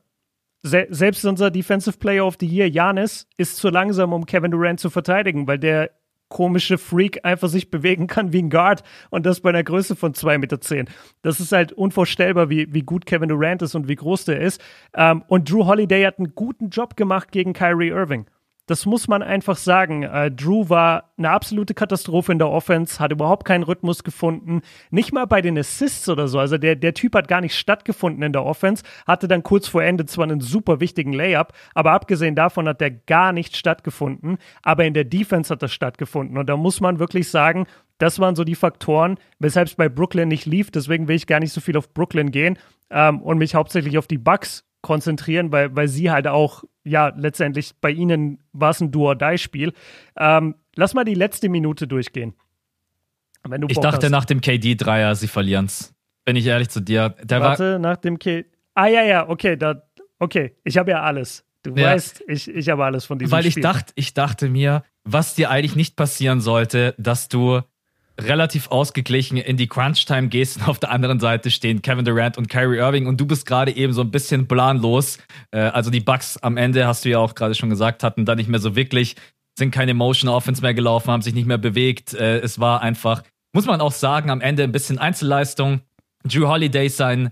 se selbst unser Defensive Player of the Year, Janis, ist zu langsam, um Kevin Durant zu verteidigen, weil der komische Freak einfach sich bewegen kann wie ein Guard und das bei einer Größe von 2,10 Meter. Das ist halt unvorstellbar, wie, wie gut Kevin Durant ist und wie groß der ist. Ähm, und Drew Holiday hat einen guten Job gemacht gegen Kyrie Irving. Das muss man einfach sagen. Äh, Drew war eine absolute Katastrophe in der Offense, hat überhaupt keinen Rhythmus gefunden. Nicht mal bei den Assists oder so. Also der, der Typ hat gar nicht stattgefunden in der Offense, hatte dann kurz vor Ende zwar einen super wichtigen Layup, aber abgesehen davon hat der gar nicht stattgefunden. Aber in der Defense hat das stattgefunden. Und da muss man wirklich sagen, das waren so die Faktoren, weshalb es bei Brooklyn nicht lief. Deswegen will ich gar nicht so viel auf Brooklyn gehen ähm, und mich hauptsächlich auf die Bucks konzentrieren, weil, weil sie halt auch, ja, letztendlich bei ihnen war es ein Do-or-Die-Spiel. Ähm, lass mal die letzte Minute durchgehen. ich dachte hast. nach dem KD-Dreier, sie verlieren es. Bin ich ehrlich zu dir. Der Warte, war nach dem KD. Ah, ja, ja, okay, da, okay. Ich habe ja alles. Du ja. weißt, ich, ich habe alles von diesem Weil ich Spiel. dachte, ich dachte mir, was dir eigentlich nicht passieren sollte, dass du relativ ausgeglichen in die Crunch-Time gehst und auf der anderen Seite stehen Kevin Durant und Kyrie Irving und du bist gerade eben so ein bisschen planlos. Äh, also die Bucks am Ende, hast du ja auch gerade schon gesagt, hatten da nicht mehr so wirklich, sind keine Motion Offense mehr gelaufen, haben sich nicht mehr bewegt. Äh, es war einfach, muss man auch sagen, am Ende ein bisschen Einzelleistung. Drew Holiday sein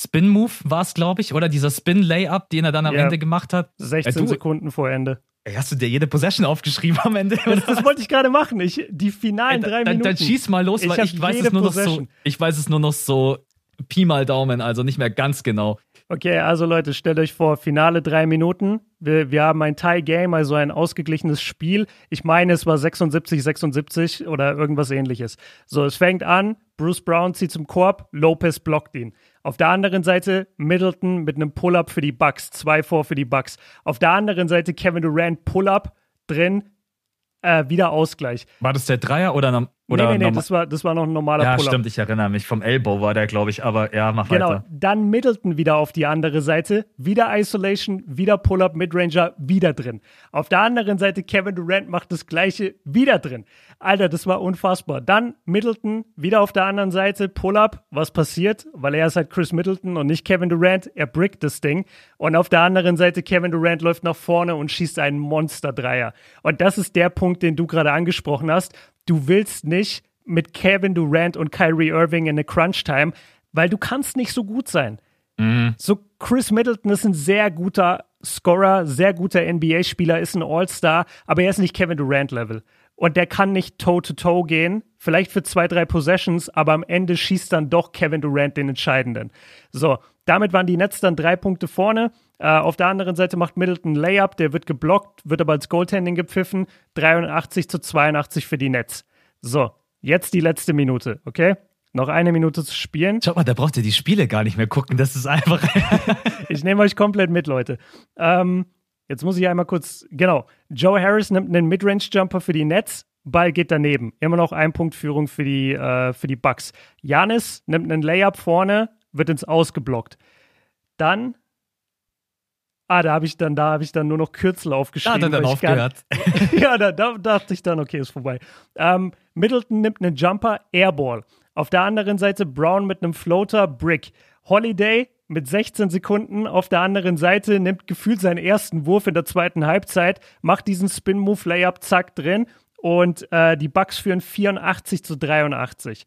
Spin-Move war es, glaube ich, oder dieser Spin-Layup, den er dann am yeah. Ende gemacht hat. 16 äh, Sekunden vor Ende. Ey, hast du dir jede Possession aufgeschrieben am Ende? Das, das wollte ich gerade machen. Ich, die finalen Ey, drei dann, Minuten. Dann schieß mal los, weil ich, ich weiß es nur noch so. Ich weiß es nur noch so Pi mal Daumen, also nicht mehr ganz genau. Okay, also Leute, stellt euch vor, finale drei Minuten. Wir, wir haben ein Tie-Game, also ein ausgeglichenes Spiel. Ich meine, es war 76, 76 oder irgendwas ähnliches. So, es fängt an, Bruce Brown zieht zum Korb, Lopez blockt ihn. Auf der anderen Seite Middleton mit einem Pull-up für die Bucks, zwei vor für die Bucks. Auf der anderen Seite Kevin Durant Pull-up drin, äh, wieder Ausgleich. War das der Dreier oder oder nee, nee, nee, das war, das war noch ein normaler Ja, stimmt, ich erinnere mich. Vom Elbow war der, glaube ich, aber ja, mach genau, weiter. Genau, dann Middleton wieder auf die andere Seite, wieder Isolation, wieder Pull-Up, Midranger, wieder drin. Auf der anderen Seite Kevin Durant macht das gleiche, wieder drin. Alter, das war unfassbar. Dann Middleton, wieder auf der anderen Seite, Pull-Up, was passiert? Weil er ist halt Chris Middleton und nicht Kevin Durant, er brickt das Ding. Und auf der anderen Seite Kevin Durant läuft nach vorne und schießt einen Monster-Dreier. Und das ist der Punkt, den du gerade angesprochen hast du willst nicht mit Kevin Durant und Kyrie Irving in eine Crunch-Time, weil du kannst nicht so gut sein. Mhm. So Chris Middleton ist ein sehr guter Scorer, sehr guter NBA-Spieler, ist ein All-Star, aber er ist nicht Kevin Durant-Level. und der kann nicht Toe-to-Toe -toe gehen, vielleicht für zwei, drei Possessions, aber am Ende schießt dann doch Kevin Durant den entscheidenden. So, damit waren die Nets dann drei Punkte vorne. Äh, auf der anderen Seite macht Middleton Layup, der wird geblockt, wird aber als Goaltending gepfiffen. 83 zu 82 für die Nets. So, jetzt die letzte Minute, okay? Noch eine Minute zu spielen. Schau mal, da braucht ihr die Spiele gar nicht mehr gucken. Das ist einfach. ich nehme euch komplett mit, Leute. Ähm, Jetzt muss ich einmal kurz, genau. Joe Harris nimmt einen Midrange-Jumper für die Nets. Ball geht daneben. Immer noch ein Punkt Führung für die, äh, für die Bucks. Janis nimmt einen Layup vorne, wird ins Ausgeblockt. Dann Ah, da habe ich dann, da habe ich dann nur noch Kürzel aufgeschrieben. Da hat er dann aufgehört. ja, da, da, dachte ich dann, okay, ist vorbei. Ähm, Middleton nimmt einen Jumper, Airball. Auf der anderen Seite Brown mit einem Floater, Brick. Holiday mit 16 Sekunden auf der anderen Seite, nimmt gefühlt seinen ersten Wurf in der zweiten Halbzeit, macht diesen Spin-Move-Layup, zack, drin und äh, die Bucks führen 84 zu 83.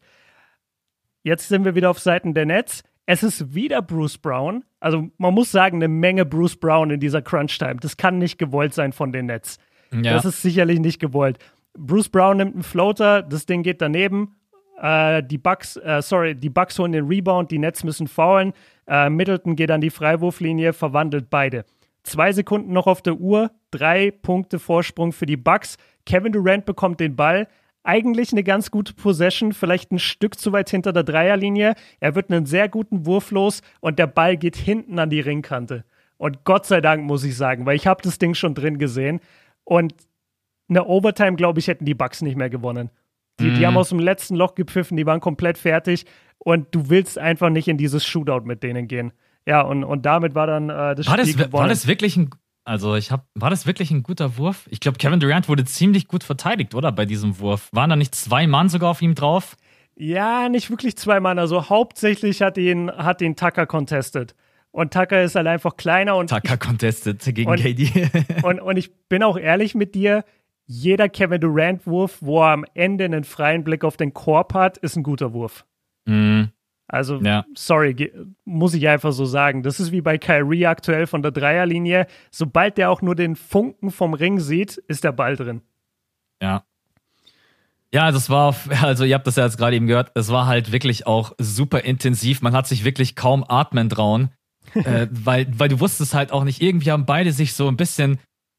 Jetzt sind wir wieder auf Seiten der Nets. Es ist wieder Bruce Brown. Also man muss sagen, eine Menge Bruce Brown in dieser Crunch-Time. Das kann nicht gewollt sein von den Nets. Ja. Das ist sicherlich nicht gewollt. Bruce Brown nimmt einen Floater, das Ding geht daneben. Äh, die Bucks, äh, sorry, die Bucks holen den Rebound, die Nets müssen faulen. Äh, Middleton geht an die Freiwurflinie, verwandelt beide. Zwei Sekunden noch auf der Uhr, drei Punkte Vorsprung für die Bucks. Kevin Durant bekommt den Ball. Eigentlich eine ganz gute Possession, vielleicht ein Stück zu weit hinter der Dreierlinie. Er wird einen sehr guten Wurf los und der Ball geht hinten an die Ringkante. Und Gott sei Dank muss ich sagen, weil ich habe das Ding schon drin gesehen. Und eine Overtime, glaube ich, hätten die Bucks nicht mehr gewonnen. Die, die haben mhm. aus dem letzten Loch gepfiffen, die waren komplett fertig und du willst einfach nicht in dieses Shootout mit denen gehen. Ja, und, und damit war dann äh, das war Spiel das, gewonnen. War das wirklich ein, also ich habe, war das wirklich ein guter Wurf? Ich glaube, Kevin Durant wurde ziemlich gut verteidigt, oder, bei diesem Wurf? Waren da nicht zwei Mann sogar auf ihm drauf? Ja, nicht wirklich zwei Mann. Also hauptsächlich hat ihn, hat ihn Tucker contested. Und Tucker ist halt einfach kleiner und. Tucker contested gegen und, KD. und, und ich bin auch ehrlich mit dir, jeder Kevin Durant-Wurf, wo er am Ende einen freien Blick auf den Korb hat, ist ein guter Wurf. Mhm. Also, ja. sorry, muss ich einfach so sagen. Das ist wie bei Kyrie aktuell von der Dreierlinie. Sobald der auch nur den Funken vom Ring sieht, ist der Ball drin. Ja. Ja, das war, also ihr habt das ja jetzt gerade eben gehört, es war halt wirklich auch super intensiv. Man hat sich wirklich kaum atmen trauen, äh, weil, weil du wusstest halt auch nicht, irgendwie haben beide sich so ein bisschen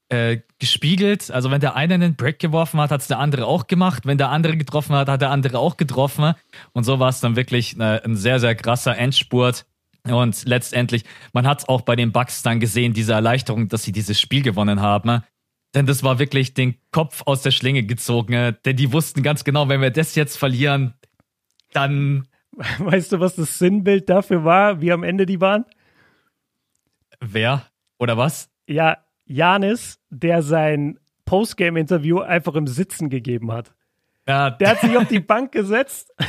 äh, gespiegelt. Also wenn der eine einen Break geworfen hat, hat es der andere auch gemacht. Wenn der andere getroffen hat, hat der andere auch getroffen. Und so war es dann wirklich äh, ein sehr, sehr krasser Endspurt. Und letztendlich, man hat es auch bei den Bucks dann gesehen, diese Erleichterung, dass sie dieses Spiel gewonnen haben. Denn das war wirklich den Kopf aus der Schlinge gezogen. Denn die wussten ganz genau, wenn wir das jetzt verlieren, dann. Weißt du, was das Sinnbild dafür war, wie am Ende die waren? Wer? Oder was? Ja, Janis, der sein Postgame-Interview einfach im Sitzen gegeben hat. Ja. Der hat sich auf die Bank gesetzt.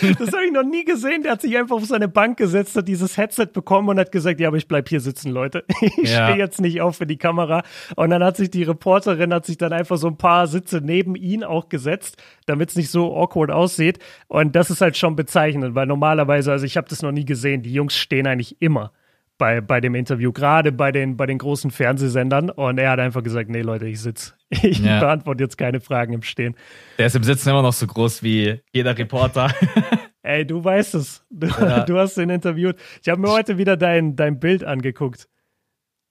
das habe ich noch nie gesehen. Der hat sich einfach auf seine Bank gesetzt, hat dieses Headset bekommen und hat gesagt, ja, aber ich bleib hier sitzen, Leute. Ich ja. stehe jetzt nicht auf für die Kamera. Und dann hat sich die Reporterin hat sich dann einfach so ein paar Sitze neben ihn auch gesetzt, damit es nicht so awkward aussieht. Und das ist halt schon bezeichnend, weil normalerweise, also ich habe das noch nie gesehen, die Jungs stehen eigentlich immer bei, bei dem Interview, gerade bei den, bei den großen Fernsehsendern. Und er hat einfach gesagt, nee Leute, ich sitze. Ich ja. beantworte jetzt keine Fragen im Stehen. Der ist im Sitzen immer noch so groß wie jeder Reporter. Ey, du weißt es. Du, ja. du hast ihn interviewt. Ich habe mir heute wieder dein, dein Bild angeguckt.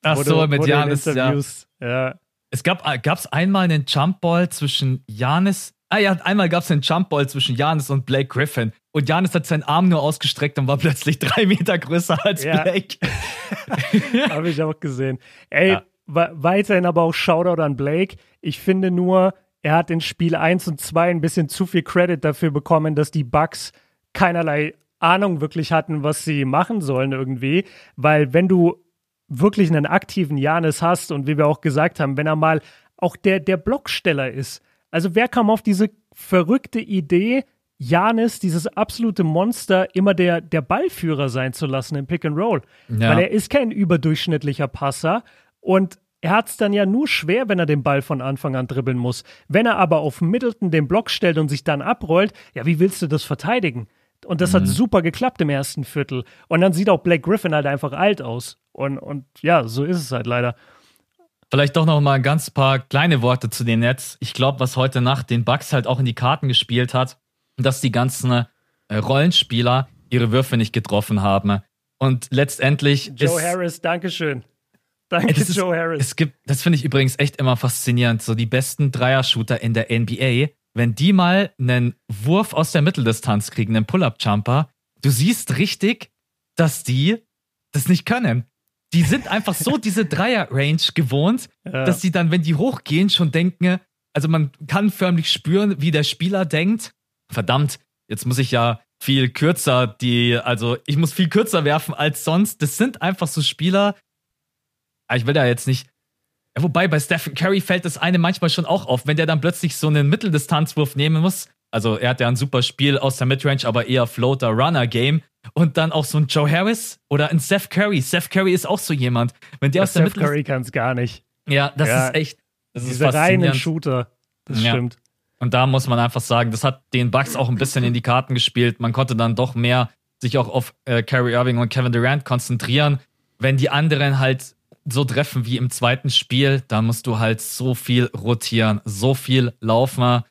Ach so, du, mit Janis. Ja. ja. Es gab es einmal einen Jumpball zwischen Janis Ah ja, einmal gab es einen Jumpball zwischen Janis und Blake Griffin. Und Janis hat seinen Arm nur ausgestreckt und war plötzlich drei Meter größer als ja. Blake. Habe ich auch gesehen. Ey, ja. weiterhin aber auch Shoutout an Blake. Ich finde nur, er hat in Spiel 1 und 2 ein bisschen zu viel Credit dafür bekommen, dass die Bucks keinerlei Ahnung wirklich hatten, was sie machen sollen irgendwie. Weil wenn du wirklich einen aktiven Janis hast und wie wir auch gesagt haben, wenn er mal auch der, der Blocksteller ist, also wer kam auf diese verrückte Idee, Janis, dieses absolute Monster, immer der, der Ballführer sein zu lassen im Pick and Roll? Ja. Weil er ist kein überdurchschnittlicher Passer und er hat es dann ja nur schwer, wenn er den Ball von Anfang an dribbeln muss. Wenn er aber auf Middleton den Block stellt und sich dann abrollt, ja, wie willst du das verteidigen? Und das mhm. hat super geklappt im ersten Viertel. Und dann sieht auch Blake Griffin halt einfach alt aus. Und, und ja, so ist es halt leider Vielleicht doch noch mal ein ganz paar kleine Worte zu den Nets. Ich glaube, was heute Nacht den Bucks halt auch in die Karten gespielt hat, dass die ganzen äh, Rollenspieler ihre Würfe nicht getroffen haben. Und letztendlich Joe ist, Harris, Dankeschön. Danke, ist, Joe Harris. Es gibt, das finde ich übrigens echt immer faszinierend. So die besten Dreier-Shooter in der NBA, wenn die mal einen Wurf aus der Mitteldistanz kriegen, einen Pull-Up-Jumper, du siehst richtig, dass die das nicht können. Die sind einfach so diese Dreier-Range gewohnt, ja. dass sie dann, wenn die hochgehen, schon denken, also man kann förmlich spüren, wie der Spieler denkt, verdammt, jetzt muss ich ja viel kürzer die, also ich muss viel kürzer werfen als sonst. Das sind einfach so Spieler, ah, ich will da jetzt nicht, ja, wobei bei Stephen Curry fällt das eine manchmal schon auch auf, wenn der dann plötzlich so einen Mitteldistanzwurf nehmen muss. Also er hat ja ein super Spiel aus der Midrange, aber eher Floater-Runner-Game. Und dann auch so ein Joe Harris oder ein Seth Curry. Seth Curry ist auch so jemand. Wenn der ja, aus der Seth Curry kann es gar nicht. Ja, das ja, ist echt. Das diese ist reinen Shooter. Das ja. stimmt. Und da muss man einfach sagen, das hat den Bucks auch ein bisschen in die Karten gespielt. Man konnte dann doch mehr sich auch auf äh, Kyrie Irving und Kevin Durant konzentrieren. Wenn die anderen halt so treffen wie im zweiten Spiel, dann musst du halt so viel rotieren, so viel laufen.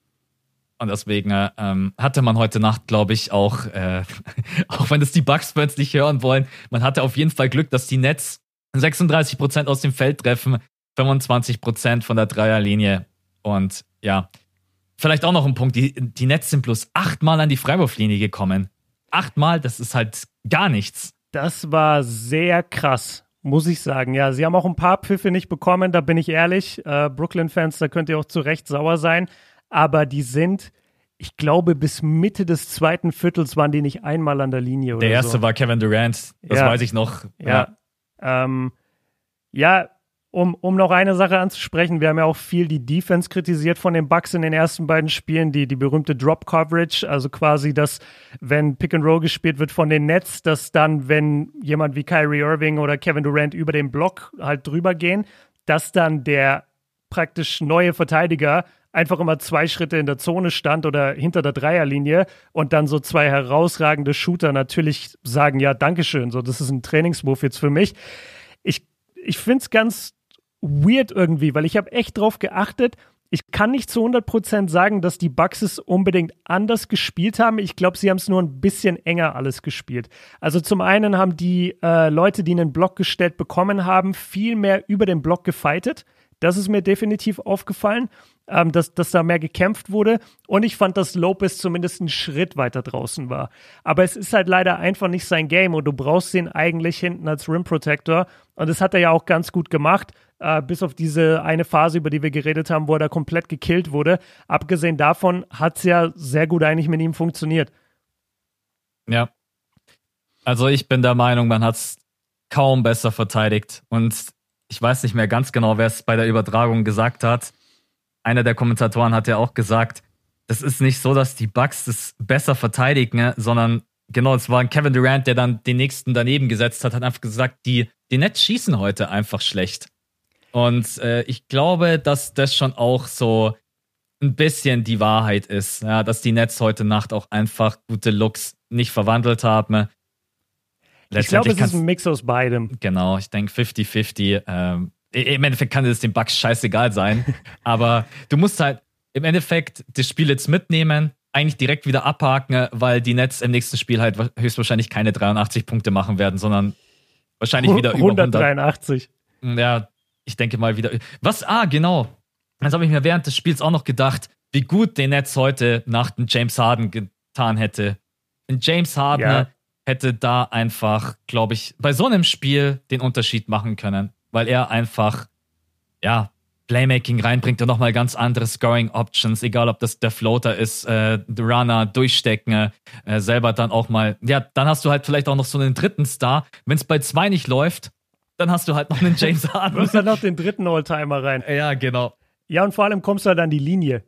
Und deswegen äh, ähm, hatte man heute Nacht, glaube ich, auch, äh, auch wenn es die Bucks-Fans nicht hören wollen, man hatte auf jeden Fall Glück, dass die Nets 36% aus dem Feld treffen, 25% von der Dreierlinie. Und ja, vielleicht auch noch ein Punkt, die, die Nets sind bloß achtmal an die Freiwurflinie gekommen. Achtmal, das ist halt gar nichts. Das war sehr krass, muss ich sagen. Ja, sie haben auch ein paar Pfiffe nicht bekommen, da bin ich ehrlich. Äh, Brooklyn-Fans, da könnt ihr auch zu Recht sauer sein. Aber die sind, ich glaube, bis Mitte des zweiten Viertels waren die nicht einmal an der Linie. der erste so. war Kevin Durant, das ja. weiß ich noch. Ja. Ja, ähm, ja um, um noch eine Sache anzusprechen, wir haben ja auch viel die Defense kritisiert von den Bucks in den ersten beiden Spielen, die, die berühmte Drop Coverage, also quasi, dass wenn Pick and Roll gespielt wird von den Nets, dass dann, wenn jemand wie Kyrie Irving oder Kevin Durant über den Block halt drüber gehen, dass dann der praktisch neue Verteidiger einfach immer zwei Schritte in der Zone stand oder hinter der Dreierlinie und dann so zwei herausragende Shooter natürlich sagen, ja, Dankeschön, so, das ist ein Trainingswurf jetzt für mich. Ich, ich finde es ganz weird irgendwie, weil ich habe echt drauf geachtet. Ich kann nicht zu 100% sagen, dass die Bucks es unbedingt anders gespielt haben. Ich glaube, sie haben es nur ein bisschen enger alles gespielt. Also zum einen haben die äh, Leute, die einen Block gestellt bekommen haben, viel mehr über den Block gefightet. Das ist mir definitiv aufgefallen, ähm, dass, dass da mehr gekämpft wurde. Und ich fand, dass Lopez zumindest einen Schritt weiter draußen war. Aber es ist halt leider einfach nicht sein Game und du brauchst ihn eigentlich hinten als Rim Protector. Und das hat er ja auch ganz gut gemacht äh, bis auf diese eine Phase, über die wir geredet haben, wo er da komplett gekillt wurde. Abgesehen davon hat es ja sehr gut eigentlich mit ihm funktioniert. Ja. Also ich bin der Meinung, man hat es kaum besser verteidigt. Und ich weiß nicht mehr ganz genau, wer es bei der Übertragung gesagt hat. Einer der Kommentatoren hat ja auch gesagt, das ist nicht so, dass die Bugs das besser verteidigen, sondern genau, es war ein Kevin Durant, der dann den nächsten daneben gesetzt hat, hat einfach gesagt, die, die Nets schießen heute einfach schlecht. Und äh, ich glaube, dass das schon auch so ein bisschen die Wahrheit ist, ja, dass die Nets heute Nacht auch einfach gute Looks nicht verwandelt haben. Ich glaube, es ist ein Mix aus beidem. Genau, ich denke 50-50. Ähm, Im Endeffekt kann es den Bugs scheißegal sein. aber du musst halt im Endeffekt das Spiel jetzt mitnehmen, eigentlich direkt wieder abhaken, weil die Nets im nächsten Spiel halt höchstwahrscheinlich keine 83 Punkte machen werden, sondern wahrscheinlich wieder 183. über 100. Ja, ich denke mal wieder. Was? Ah, genau. Das habe ich mir während des Spiels auch noch gedacht, wie gut den Netz heute nach dem James Harden getan hätte. Ein James Harden ja. hätte da einfach, glaube ich, bei so einem Spiel den Unterschied machen können, weil er einfach, ja, Playmaking reinbringt und nochmal ganz andere Scoring Options, egal ob das der Floater ist, äh, der Runner, Durchstecken, äh, selber dann auch mal, ja, dann hast du halt vielleicht auch noch so einen dritten Star. Wenn es bei zwei nicht läuft, dann hast du halt noch einen James Harden. du hast dann noch den dritten Oldtimer rein. Ja, genau. Ja, und vor allem kommst du halt an die Linie.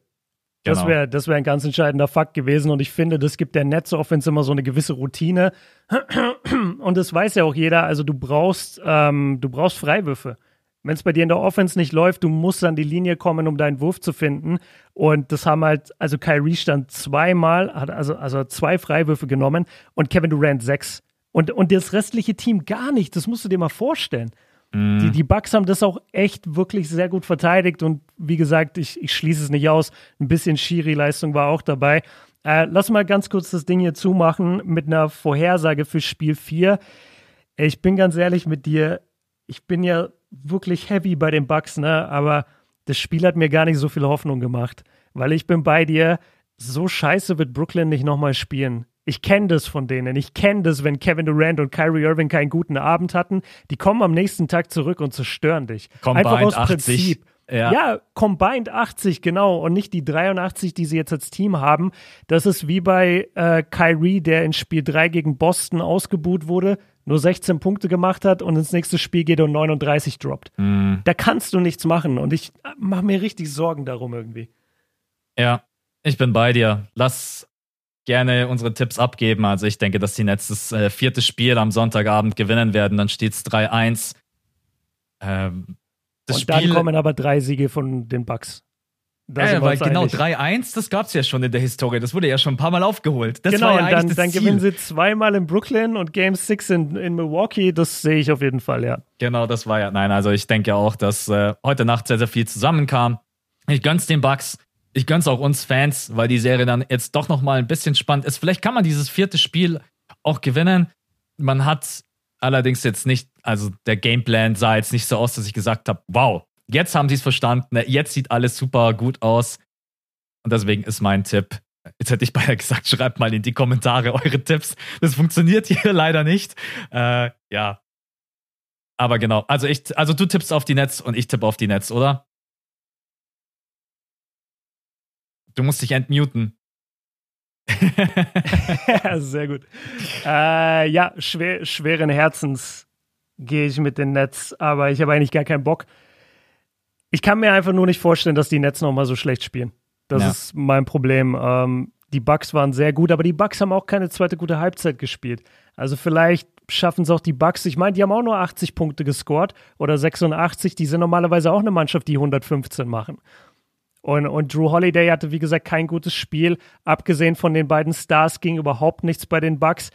Das genau. wäre das wär ein ganz entscheidender Fakt gewesen. Und ich finde, das gibt der Netz-Offense immer so eine gewisse Routine. Und das weiß ja auch jeder. Also du brauchst, ähm, du brauchst Freiwürfe. Wenn es bei dir in der Offense nicht läuft, du musst an die Linie kommen, um deinen Wurf zu finden. Und das haben halt, also Kyrie stand zweimal, hat also, also zwei Freiwürfe genommen und Kevin Durant sechs. Und, und das restliche Team gar nicht. Das musst du dir mal vorstellen. Mhm. Die, die Bucks haben das auch echt wirklich sehr gut verteidigt und wie gesagt, ich, ich schließe es nicht aus. Ein bisschen Schiri-Leistung war auch dabei. Äh, lass mal ganz kurz das Ding hier zumachen mit einer Vorhersage für Spiel 4. Ich bin ganz ehrlich mit dir, ich bin ja wirklich heavy bei den Bucks, ne? Aber das Spiel hat mir gar nicht so viel Hoffnung gemacht, weil ich bin bei dir. So scheiße wird Brooklyn nicht nochmal spielen. Ich kenne das von denen. Ich kenne das, wenn Kevin Durant und Kyrie Irving keinen guten Abend hatten. Die kommen am nächsten Tag zurück und zerstören dich. Combined Einfach aus 80. Prinzip. Ja. ja, combined 80, genau. Und nicht die 83, die sie jetzt als Team haben. Das ist wie bei äh, Kyrie, der in Spiel 3 gegen Boston ausgebuht wurde, nur 16 Punkte gemacht hat und ins nächste Spiel geht und 39 droppt. Mhm. Da kannst du nichts machen. Und ich mache mir richtig Sorgen darum irgendwie. Ja, ich bin bei dir. Lass gerne unsere Tipps abgeben. Also ich denke, dass die Nets das äh, vierte Spiel am Sonntagabend gewinnen werden. Dann steht es 3-1. Ähm, das und Spiel, dann kommen aber drei Siege von den Bucks. Ja, weil genau 3-1, das gab es ja schon in der Historie. Das wurde ja schon ein paar Mal aufgeholt. Das genau, ja und dann, dann gewinnen sie zweimal in Brooklyn und Game 6 in, in Milwaukee. Das sehe ich auf jeden Fall, ja. Genau, das war ja. Nein, also ich denke auch, dass äh, heute Nacht sehr, sehr viel zusammenkam. Ich gönn's den Bucks. Ich gönn's auch uns Fans, weil die Serie dann jetzt doch nochmal ein bisschen spannend ist. Vielleicht kann man dieses vierte Spiel auch gewinnen. Man hat allerdings jetzt nicht, also der Gameplan sah jetzt nicht so aus, dass ich gesagt habe, wow, jetzt haben sie es verstanden, ne, jetzt sieht alles super gut aus. Und deswegen ist mein Tipp, jetzt hätte ich beinahe gesagt, schreibt mal in die Kommentare eure Tipps. Das funktioniert hier leider nicht. Äh, ja. Aber genau, also ich, also du tippst auf die Netz und ich tippe auf die Netz, oder? Du musst dich entmuten. Sehr gut. Äh, ja, schwer, schweren Herzens gehe ich mit den Nets, aber ich habe eigentlich gar keinen Bock. Ich kann mir einfach nur nicht vorstellen, dass die Nets nochmal so schlecht spielen. Das ja. ist mein Problem. Ähm, die Bucks waren sehr gut, aber die Bucks haben auch keine zweite gute Halbzeit gespielt. Also vielleicht schaffen es auch die Bucks. Ich meine, die haben auch nur 80 Punkte gescored oder 86. Die sind normalerweise auch eine Mannschaft, die 115 machen. Und, und Drew Holiday hatte, wie gesagt, kein gutes Spiel. Abgesehen von den beiden Stars ging überhaupt nichts bei den Bucks.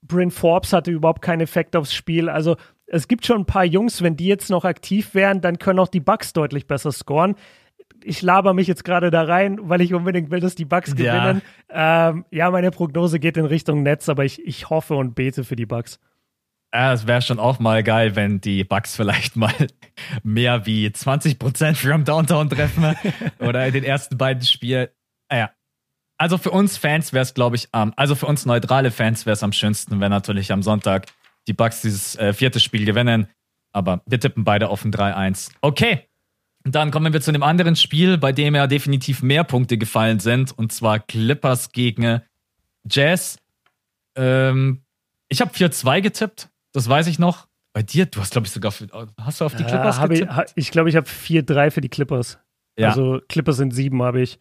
Bryn Forbes hatte überhaupt keinen Effekt aufs Spiel. Also es gibt schon ein paar Jungs, wenn die jetzt noch aktiv wären, dann können auch die Bucks deutlich besser scoren. Ich laber mich jetzt gerade da rein, weil ich unbedingt will, dass die Bucks gewinnen. Ja, ähm, ja meine Prognose geht in Richtung Netz, aber ich, ich hoffe und bete für die Bucks. Ja, es wäre schon auch mal geil, wenn die Bugs vielleicht mal mehr wie 20% from Downtown treffen oder in den ersten beiden Spielen. Naja. Also für uns Fans wäre es, glaube ich, am, also für uns neutrale Fans wäre es am schönsten, wenn natürlich am Sonntag die Bugs dieses äh, vierte Spiel gewinnen. Aber wir tippen beide auf ein 3-1. Okay. Dann kommen wir zu einem anderen Spiel, bei dem ja definitiv mehr Punkte gefallen sind. Und zwar Clippers gegen Jazz. Ähm, ich habe 4-2 getippt. Das weiß ich noch. Bei dir, du hast, glaube ich, sogar. Für, hast du auf die Clippers äh, getippt? Ich, ich glaube, ich habe 4-3 für die Clippers. Ja. Also Clippers sind 7, habe ich.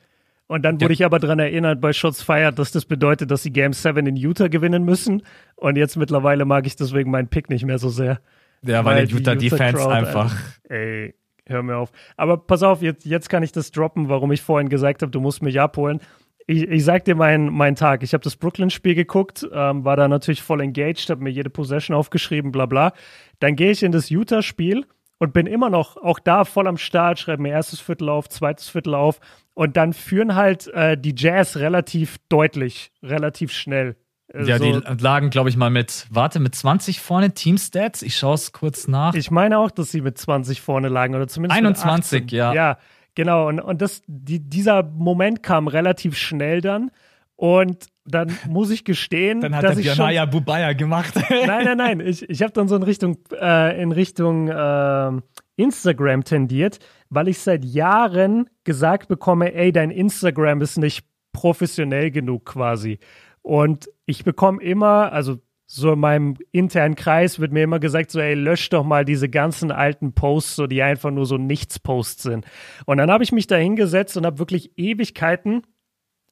Und dann wurde ja. ich aber daran erinnert bei Shots Fired, dass das bedeutet, dass sie Game 7 in Utah gewinnen müssen. Und jetzt mittlerweile mag ich deswegen meinen Pick nicht mehr so sehr. Ja, weil, weil die Utah, Defense Crowd, einfach. Ey, hör mir auf. Aber pass auf, jetzt, jetzt kann ich das droppen, warum ich vorhin gesagt habe, du musst mich abholen ich, ich sag dir meinen mein Tag. Ich habe das Brooklyn-Spiel geguckt, ähm, war da natürlich voll engaged, habe mir jede Possession aufgeschrieben, bla bla. Dann gehe ich in das Utah-Spiel und bin immer noch auch da voll am Start, schreibe mir erstes Viertel auf, zweites Viertel auf und dann führen halt äh, die Jazz relativ deutlich, relativ schnell. Ja, die lagen, glaube ich, mal mit, warte, mit 20 vorne Team-Stats. Ich schaue es kurz nach. Ich meine auch, dass sie mit 20 vorne lagen oder zumindest 21, ja. Ja, Genau, und, und das, die, dieser Moment kam relativ schnell dann. Und dann muss ich gestehen, dann hat dass der ich Bubaya gemacht. nein, nein, nein. Ich, ich habe dann so in Richtung, äh, in Richtung äh, Instagram tendiert, weil ich seit Jahren gesagt bekomme, ey, dein Instagram ist nicht professionell genug quasi. Und ich bekomme immer, also so in meinem internen Kreis wird mir immer gesagt, so, ey, lösch doch mal diese ganzen alten Posts, so die einfach nur so Nichts-Posts sind. Und dann habe ich mich da hingesetzt und habe wirklich Ewigkeiten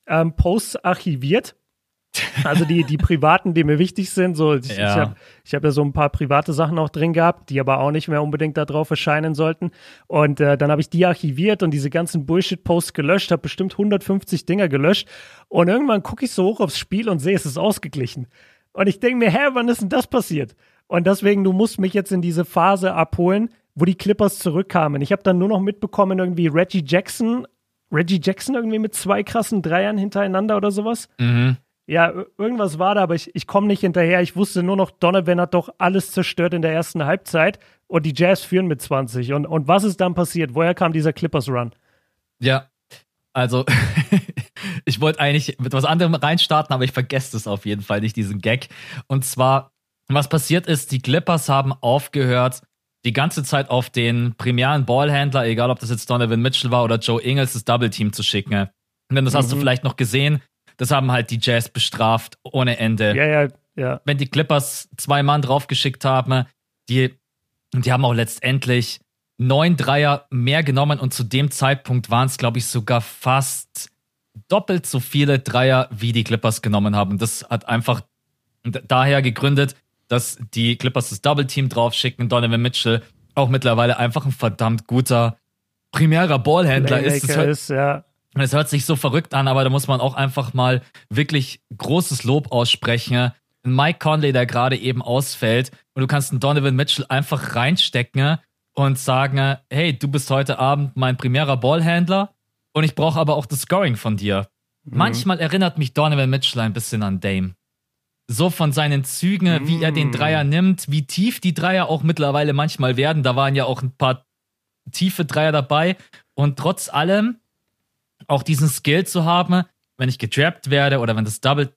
ähm, Posts archiviert. Also die, die privaten, die mir wichtig sind. So, ich, ja. ich habe ich hab ja so ein paar private Sachen auch drin gehabt, die aber auch nicht mehr unbedingt da drauf erscheinen sollten. Und äh, dann habe ich die archiviert und diese ganzen Bullshit-Posts gelöscht, habe bestimmt 150 Dinger gelöscht. Und irgendwann gucke ich so hoch aufs Spiel und sehe, es ist ausgeglichen. Und ich denke mir, hä, wann ist denn das passiert? Und deswegen, du musst mich jetzt in diese Phase abholen, wo die Clippers zurückkamen. Ich habe dann nur noch mitbekommen, irgendwie Reggie Jackson, Reggie Jackson irgendwie mit zwei krassen Dreiern hintereinander oder sowas. Mhm. Ja, irgendwas war da, aber ich, ich komme nicht hinterher. Ich wusste nur noch, Donovan hat doch alles zerstört in der ersten Halbzeit und die Jazz führen mit 20. Und, und was ist dann passiert? Woher kam dieser Clippers-Run? Ja, also ich wollte eigentlich mit was anderem reinstarten, aber ich vergesse es auf jeden Fall nicht, diesen Gag. Und zwar, was passiert ist, die Clippers haben aufgehört, die ganze Zeit auf den primären Ballhändler, egal ob das jetzt Donovan Mitchell war oder Joe Ingles, das Double Team zu schicken. Denn das mhm. hast du mhm. vielleicht noch gesehen. Das haben halt die Jazz bestraft ohne Ende. Ja, ja, ja. Wenn die Clippers zwei Mann draufgeschickt haben, die, die haben auch letztendlich neun Dreier mehr genommen und zu dem Zeitpunkt waren es, glaube ich, sogar fast doppelt so viele Dreier, wie die Clippers genommen haben. Das hat einfach daher gegründet, dass die Clippers das Double Team draufschicken. Donovan Mitchell auch mittlerweile einfach ein verdammt guter primärer Ballhändler ist. Es hört, ist ja. es hört sich so verrückt an, aber da muss man auch einfach mal wirklich großes Lob aussprechen. Mike Conley, der gerade eben ausfällt, und du kannst einen Donovan Mitchell einfach reinstecken und sagen, hey, du bist heute Abend mein primärer Ballhändler und ich brauche aber auch das Scoring von dir. Mhm. Manchmal erinnert mich Donovan Mitchell ein bisschen an Dame. So von seinen Zügen, mhm. wie er den Dreier nimmt, wie tief die Dreier auch mittlerweile manchmal werden. Da waren ja auch ein paar tiefe Dreier dabei. Und trotz allem auch diesen Skill zu haben, wenn ich getrappt werde oder wenn das Double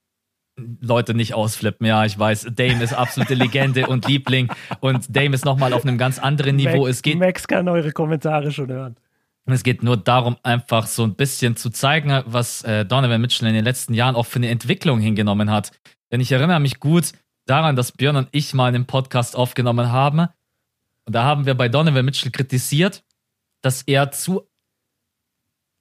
Leute nicht ausflippen. Ja, ich weiß, Dame ist absolute Legende und Liebling und Dame ist nochmal auf einem ganz anderen Niveau. Max, es geht, Max kann eure Kommentare schon hören. Es geht nur darum, einfach so ein bisschen zu zeigen, was äh, Donovan Mitchell in den letzten Jahren auch für eine Entwicklung hingenommen hat. Denn ich erinnere mich gut daran, dass Björn und ich mal einen Podcast aufgenommen haben. Und da haben wir bei Donovan Mitchell kritisiert, dass er zu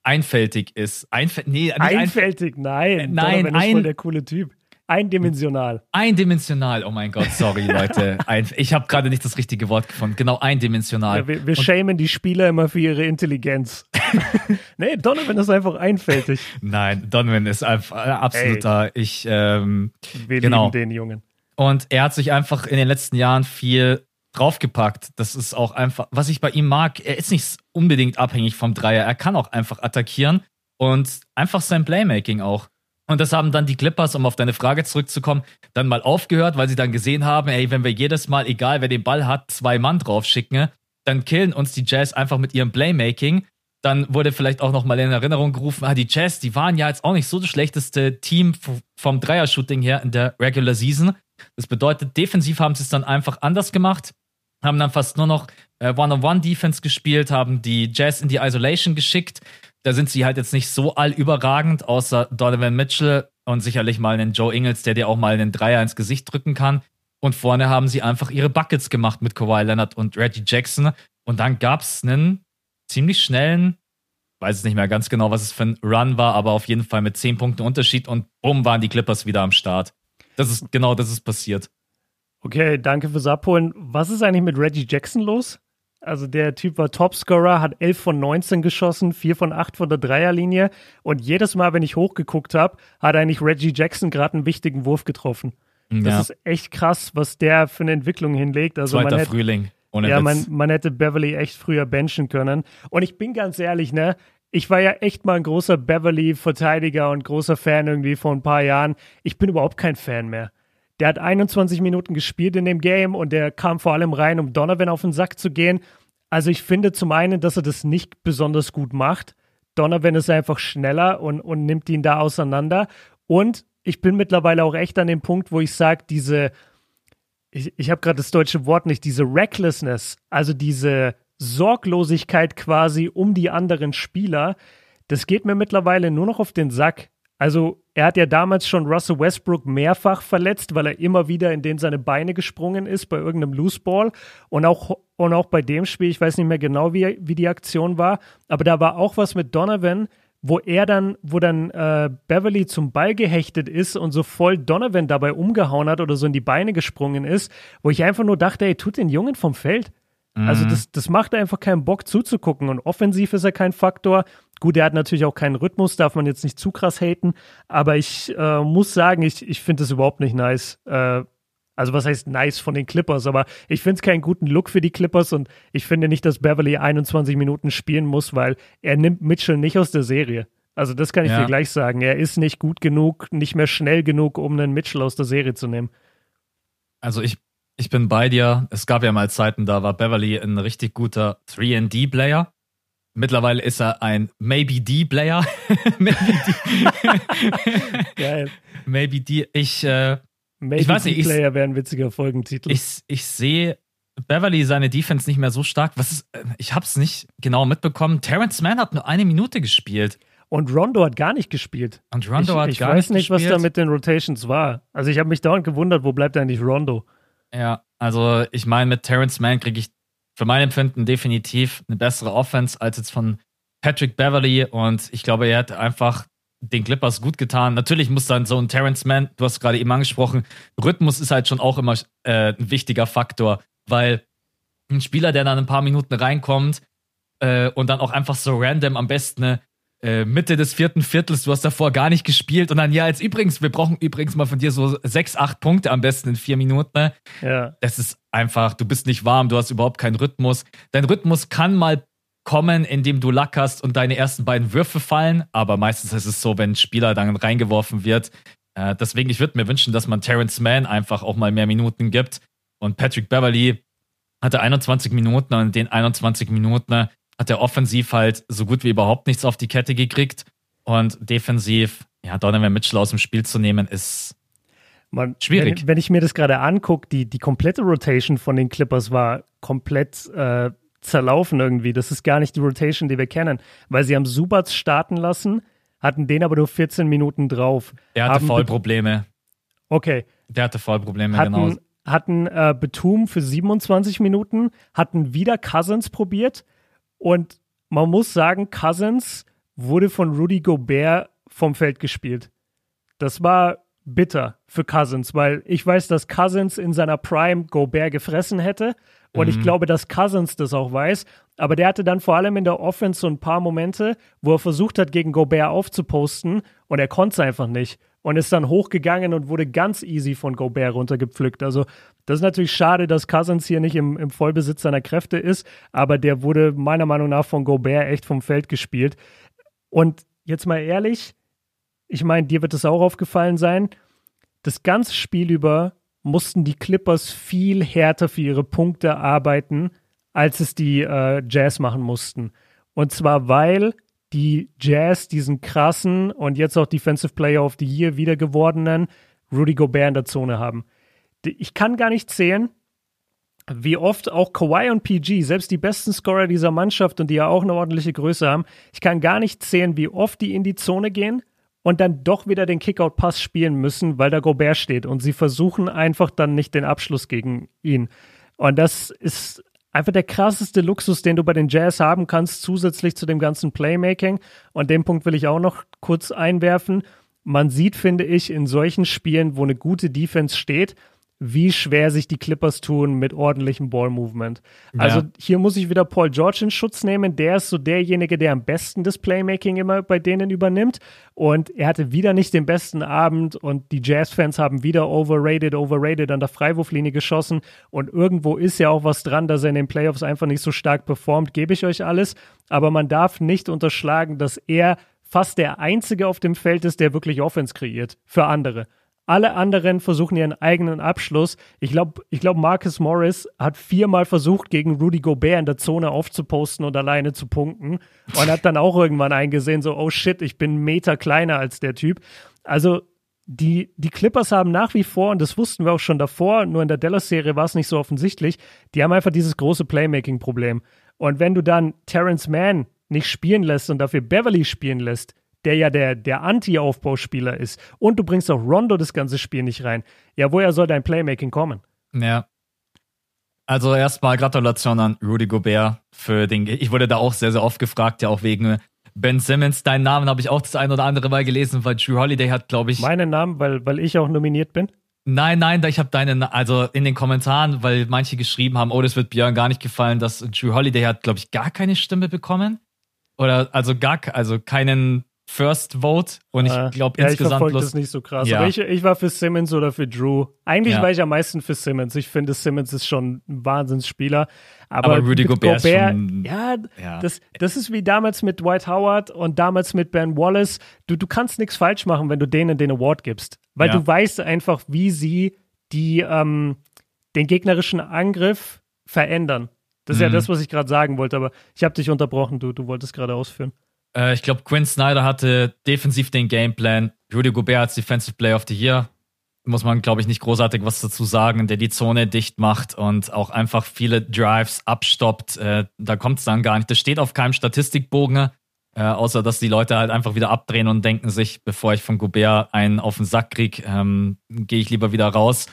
einfältig ist. Einf nee, einfältig, nein. Äh, nein, Donovan ist voll der coole Typ. Eindimensional. Eindimensional, oh mein Gott, sorry Leute. Ein, ich habe gerade nicht das richtige Wort gefunden. Genau, eindimensional. Ja, wir wir schämen die Spieler immer für ihre Intelligenz. nee, Donovan ist einfach einfältig. Nein, Donovan ist einfach äh, absoluter. Hey. Ich, ähm, wir genau. lieben den Jungen. Und er hat sich einfach in den letzten Jahren viel draufgepackt. Das ist auch einfach, was ich bei ihm mag, er ist nicht unbedingt abhängig vom Dreier. Er kann auch einfach attackieren und einfach sein Playmaking auch. Und das haben dann die Clippers, um auf deine Frage zurückzukommen, dann mal aufgehört, weil sie dann gesehen haben, ey, wenn wir jedes Mal, egal wer den Ball hat, zwei Mann draufschicken, dann killen uns die Jazz einfach mit ihrem Playmaking. Dann wurde vielleicht auch nochmal in Erinnerung gerufen, ah, die Jazz, die waren ja jetzt auch nicht so das schlechteste Team vom Dreier-Shooting her in der Regular Season. Das bedeutet, defensiv haben sie es dann einfach anders gemacht, haben dann fast nur noch äh, One-on-One-Defense gespielt, haben die Jazz in die Isolation geschickt, da sind sie halt jetzt nicht so allüberragend, außer Donovan Mitchell und sicherlich mal einen Joe Ingles, der dir auch mal einen Dreier ins Gesicht drücken kann. Und vorne haben sie einfach ihre Buckets gemacht mit Kawhi Leonard und Reggie Jackson. Und dann gab es einen ziemlich schnellen, weiß es nicht mehr ganz genau, was es für ein Run war, aber auf jeden Fall mit 10 Punkten Unterschied und bumm waren die Clippers wieder am Start. Das ist genau das ist passiert. Okay, danke fürs Abholen. Was ist eigentlich mit Reggie Jackson los? Also der Typ war Topscorer, hat 11 von 19 geschossen, 4 von 8 von der Dreierlinie. Und jedes Mal, wenn ich hochgeguckt habe, hat eigentlich Reggie Jackson gerade einen wichtigen Wurf getroffen. Ja. Das ist echt krass, was der für eine Entwicklung hinlegt. Also Zweiter man hätte, Frühling. Ohne ja, man, man hätte Beverly echt früher benchen können. Und ich bin ganz ehrlich, ne? Ich war ja echt mal ein großer Beverly-Verteidiger und großer Fan irgendwie vor ein paar Jahren. Ich bin überhaupt kein Fan mehr. Der hat 21 Minuten gespielt in dem Game und der kam vor allem rein, um Donovan auf den Sack zu gehen. Also ich finde zum einen, dass er das nicht besonders gut macht. Donovan ist einfach schneller und, und nimmt ihn da auseinander. Und ich bin mittlerweile auch echt an dem Punkt, wo ich sage, diese, ich, ich habe gerade das deutsche Wort nicht, diese Recklessness, also diese Sorglosigkeit quasi um die anderen Spieler, das geht mir mittlerweile nur noch auf den Sack. Also er hat ja damals schon Russell Westbrook mehrfach verletzt, weil er immer wieder in den seine Beine gesprungen ist bei irgendeinem Loose Ball. Und auch, und auch bei dem Spiel, ich weiß nicht mehr genau, wie, wie die Aktion war, aber da war auch was mit Donovan, wo er dann, wo dann äh, Beverly zum Ball gehechtet ist und so voll Donovan dabei umgehauen hat oder so in die Beine gesprungen ist, wo ich einfach nur dachte, ey, tut den Jungen vom Feld. Also mhm. das, das macht einfach keinen Bock zuzugucken. Und offensiv ist er kein Faktor. Gut, er hat natürlich auch keinen Rhythmus, darf man jetzt nicht zu krass haten. Aber ich äh, muss sagen, ich, ich finde es überhaupt nicht nice. Äh, Also was heißt nice von den Clippers, aber ich finde es keinen guten Look für die Clippers und ich finde nicht, dass Beverly 21 Minuten spielen muss, weil er nimmt Mitchell nicht aus der Serie. Also das kann ich ja. dir gleich sagen. Er ist nicht gut genug, nicht mehr schnell genug, um einen Mitchell aus der Serie zu nehmen. Also ich, ich bin bei dir. Es gab ja mal Zeiten, da war Beverly ein richtig guter 3D-Player. Mittlerweile ist er ein Maybe D-Player. Maybe D. Geil. Maybe D. Ich, äh, Maybe ich weiß nicht, D-Player wäre ein witziger Folgentitel. Ich, ich sehe Beverly seine Defense nicht mehr so stark. Was ist, äh, ich habe es nicht genau mitbekommen. Terrence Mann hat nur eine Minute gespielt. Und Rondo hat gar nicht gespielt. Und Rondo ich, hat ich gar nicht gespielt. Ich weiß nicht, was da mit den Rotations war. Also ich habe mich dauernd gewundert, wo bleibt eigentlich Rondo? Ja, also ich meine, mit Terrence Mann kriege ich für mein Empfinden definitiv eine bessere Offense als jetzt von Patrick Beverly. Und ich glaube, er hat einfach den Clippers gut getan. Natürlich muss dann so ein Terrence Mann, du hast gerade eben angesprochen, Rhythmus ist halt schon auch immer äh, ein wichtiger Faktor, weil ein Spieler, der dann ein paar Minuten reinkommt äh, und dann auch einfach so random am besten eine Mitte des vierten Viertels, du hast davor gar nicht gespielt und dann, ja, jetzt übrigens, wir brauchen übrigens mal von dir so sechs, acht Punkte am besten in vier Minuten. Ne? Ja. Das ist einfach, du bist nicht warm, du hast überhaupt keinen Rhythmus. Dein Rhythmus kann mal kommen, indem du lackerst und deine ersten beiden Würfe fallen, aber meistens ist es so, wenn ein Spieler dann reingeworfen wird. Äh, deswegen, ich würde mir wünschen, dass man Terrence Mann einfach auch mal mehr Minuten gibt. Und Patrick Beverly hatte 21 Minuten und in den 21 Minuten hat er offensiv halt so gut wie überhaupt nichts auf die Kette gekriegt. Und defensiv, ja, Donovan Mitchell aus dem Spiel zu nehmen, ist Man, schwierig. Wenn, wenn, ich mir das gerade angucke, die, die komplette Rotation von den Clippers war komplett äh, zerlaufen irgendwie. Das ist gar nicht die Rotation, die wir kennen, weil sie haben Subats starten lassen, hatten den aber nur 14 Minuten drauf. Der hatte Vollprobleme. Okay. Der hatte Vollprobleme, hatten, genau. Hatten äh, Betum für 27 Minuten, hatten wieder Cousins probiert, und man muss sagen, Cousins wurde von Rudy Gobert vom Feld gespielt. Das war bitter für Cousins, weil ich weiß, dass Cousins in seiner Prime Gobert gefressen hätte. Und mhm. ich glaube, dass Cousins das auch weiß. Aber der hatte dann vor allem in der Offense so ein paar Momente, wo er versucht hat, gegen Gobert aufzuposten und er konnte es einfach nicht und ist dann hochgegangen und wurde ganz easy von Gobert runtergepflückt. Also das ist natürlich schade, dass Cousins hier nicht im, im Vollbesitz seiner Kräfte ist, aber der wurde meiner Meinung nach von Gobert echt vom Feld gespielt. Und jetzt mal ehrlich, ich meine, dir wird es auch aufgefallen sein, das ganze Spiel über mussten die Clippers viel härter für ihre Punkte arbeiten, als es die äh, Jazz machen mussten. Und zwar, weil die Jazz diesen krassen und jetzt auch Defensive Player of the Year wieder gewordenen Rudy Gobert in der Zone haben. Ich kann gar nicht zählen, wie oft auch Kawhi und PG, selbst die besten Scorer dieser Mannschaft und die ja auch eine ordentliche Größe haben, ich kann gar nicht zählen, wie oft die in die Zone gehen und dann doch wieder den Kickout-Pass spielen müssen, weil da Gobert steht und sie versuchen einfach dann nicht den Abschluss gegen ihn. Und das ist einfach der krasseste Luxus, den du bei den Jazz haben kannst, zusätzlich zu dem ganzen Playmaking. Und den Punkt will ich auch noch kurz einwerfen. Man sieht, finde ich, in solchen Spielen, wo eine gute Defense steht, wie schwer sich die Clippers tun mit ordentlichem Ball-Movement. Ja. Also hier muss ich wieder Paul George in Schutz nehmen. Der ist so derjenige, der am besten das Playmaking immer bei denen übernimmt. Und er hatte wieder nicht den besten Abend und die Jazz-Fans haben wieder overrated, overrated an der Freiwurflinie geschossen. Und irgendwo ist ja auch was dran, dass er in den Playoffs einfach nicht so stark performt, gebe ich euch alles. Aber man darf nicht unterschlagen, dass er fast der Einzige auf dem Feld ist, der wirklich Offense kreiert für andere. Alle anderen versuchen ihren eigenen Abschluss. Ich glaube, ich glaub, Marcus Morris hat viermal versucht, gegen Rudy Gobert in der Zone aufzuposten und alleine zu punkten. Und hat dann auch irgendwann eingesehen, so, oh shit, ich bin einen Meter kleiner als der Typ. Also, die, die Clippers haben nach wie vor, und das wussten wir auch schon davor, nur in der Dallas-Serie war es nicht so offensichtlich, die haben einfach dieses große Playmaking-Problem. Und wenn du dann Terrence Mann nicht spielen lässt und dafür Beverly spielen lässt, der ja der, der Anti-Aufbauspieler ist. Und du bringst auch Rondo das ganze Spiel nicht rein. Ja, woher soll dein Playmaking kommen? Ja. Also erstmal Gratulation an Rudy Gobert für den. Ich wurde da auch sehr, sehr oft gefragt, ja auch wegen Ben Simmons. Deinen Namen habe ich auch das ein oder andere Mal gelesen, weil Drew Holiday hat, glaube ich. Meinen Namen, weil, weil ich auch nominiert bin? Nein, nein, ich habe deinen, also in den Kommentaren, weil manche geschrieben haben, oh, das wird Björn gar nicht gefallen, dass Drew Holiday hat, glaube ich, gar keine Stimme bekommen. Oder also gar, also keinen First Vote und ich glaube ja, insgesamt. Ich das nicht so krass. Ja. Ich, ich war für Simmons oder für Drew. Eigentlich ja. war ich am meisten für Simmons. Ich finde, Simmons ist schon ein Wahnsinnsspieler. Aber, aber Rudy Gobert, Gobert schon, ja, ja, Das, das ist wie damals mit Dwight Howard und damals mit Ben Wallace. Du, du kannst nichts falsch machen, wenn du denen den Award gibst. Weil du weißt einfach, wie sie die, ähm, den gegnerischen Angriff verändern. Das ist mhm. ja das, was ich gerade sagen wollte, aber ich habe dich unterbrochen, du, du wolltest gerade ausführen. Äh, ich glaube, Quinn Snyder hatte defensiv den Gameplan. Rudy Gobert als Defensive Player of the Year. Muss man, glaube ich, nicht großartig was dazu sagen, der die Zone dicht macht und auch einfach viele Drives abstoppt. Äh, da kommt es dann gar nicht. Das steht auf keinem Statistikbogen, äh, außer dass die Leute halt einfach wieder abdrehen und denken sich, bevor ich von Gobert einen auf den Sack kriege, ähm, gehe ich lieber wieder raus.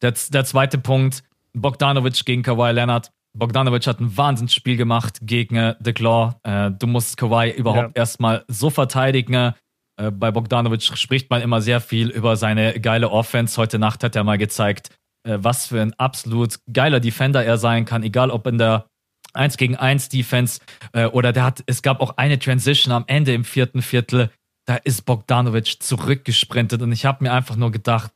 Der, der zweite Punkt, Bogdanovic gegen Kawhi Leonard. Bogdanovic hat ein Wahnsinnsspiel gemacht gegen äh, The Claw. Äh, du musst Kawhi überhaupt ja. erstmal so verteidigen. Äh, bei Bogdanovic spricht man immer sehr viel über seine geile Offense. Heute Nacht hat er mal gezeigt, äh, was für ein absolut geiler Defender er sein kann, egal ob in der 1 gegen 1 Defense äh, oder der hat, es gab auch eine Transition am Ende im vierten Viertel. Da ist Bogdanovic zurückgesprintet und ich habe mir einfach nur gedacht,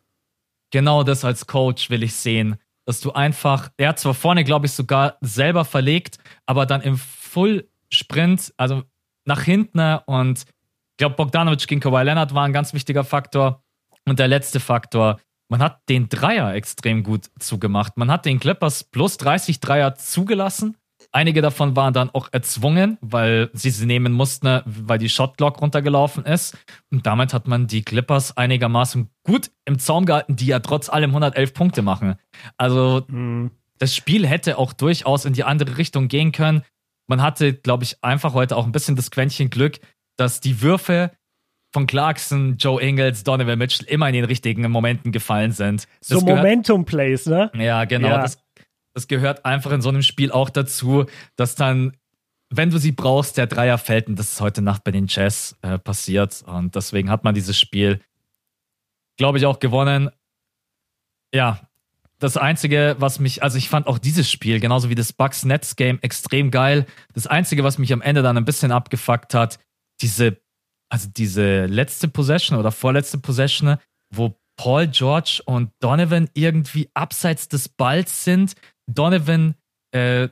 genau das als Coach will ich sehen dass du einfach, er hat zwar vorne, glaube ich, sogar selber verlegt, aber dann im Full-Sprint, also nach hinten und ich glaube, Bogdanovic gegen Kawhi Leonard war ein ganz wichtiger Faktor. Und der letzte Faktor, man hat den Dreier extrem gut zugemacht. Man hat den Clippers plus 30 Dreier zugelassen Einige davon waren dann auch erzwungen, weil sie sie nehmen mussten, weil die Shotglock runtergelaufen ist. Und damit hat man die Clippers einigermaßen gut im Zaum gehalten, die ja trotz allem 111 Punkte machen. Also mhm. das Spiel hätte auch durchaus in die andere Richtung gehen können. Man hatte, glaube ich, einfach heute auch ein bisschen das Quäntchen Glück, dass die Würfe von Clarkson, Joe Ingles, Donovan Mitchell immer in den richtigen Momenten gefallen sind. Das so Momentum-Plays, ne? Ja, genau. Ja. Das, das gehört einfach in so einem Spiel auch dazu, dass dann, wenn du sie brauchst, der Dreier fällt. Und das ist heute Nacht bei den Jazz äh, passiert. Und deswegen hat man dieses Spiel, glaube ich, auch gewonnen. Ja, das Einzige, was mich, also ich fand auch dieses Spiel, genauso wie das Bucks Nets Game, extrem geil. Das Einzige, was mich am Ende dann ein bisschen abgefuckt hat, diese, also diese letzte Possession oder vorletzte Possession, wo Paul George und Donovan irgendwie abseits des Balls sind, Donovan äh,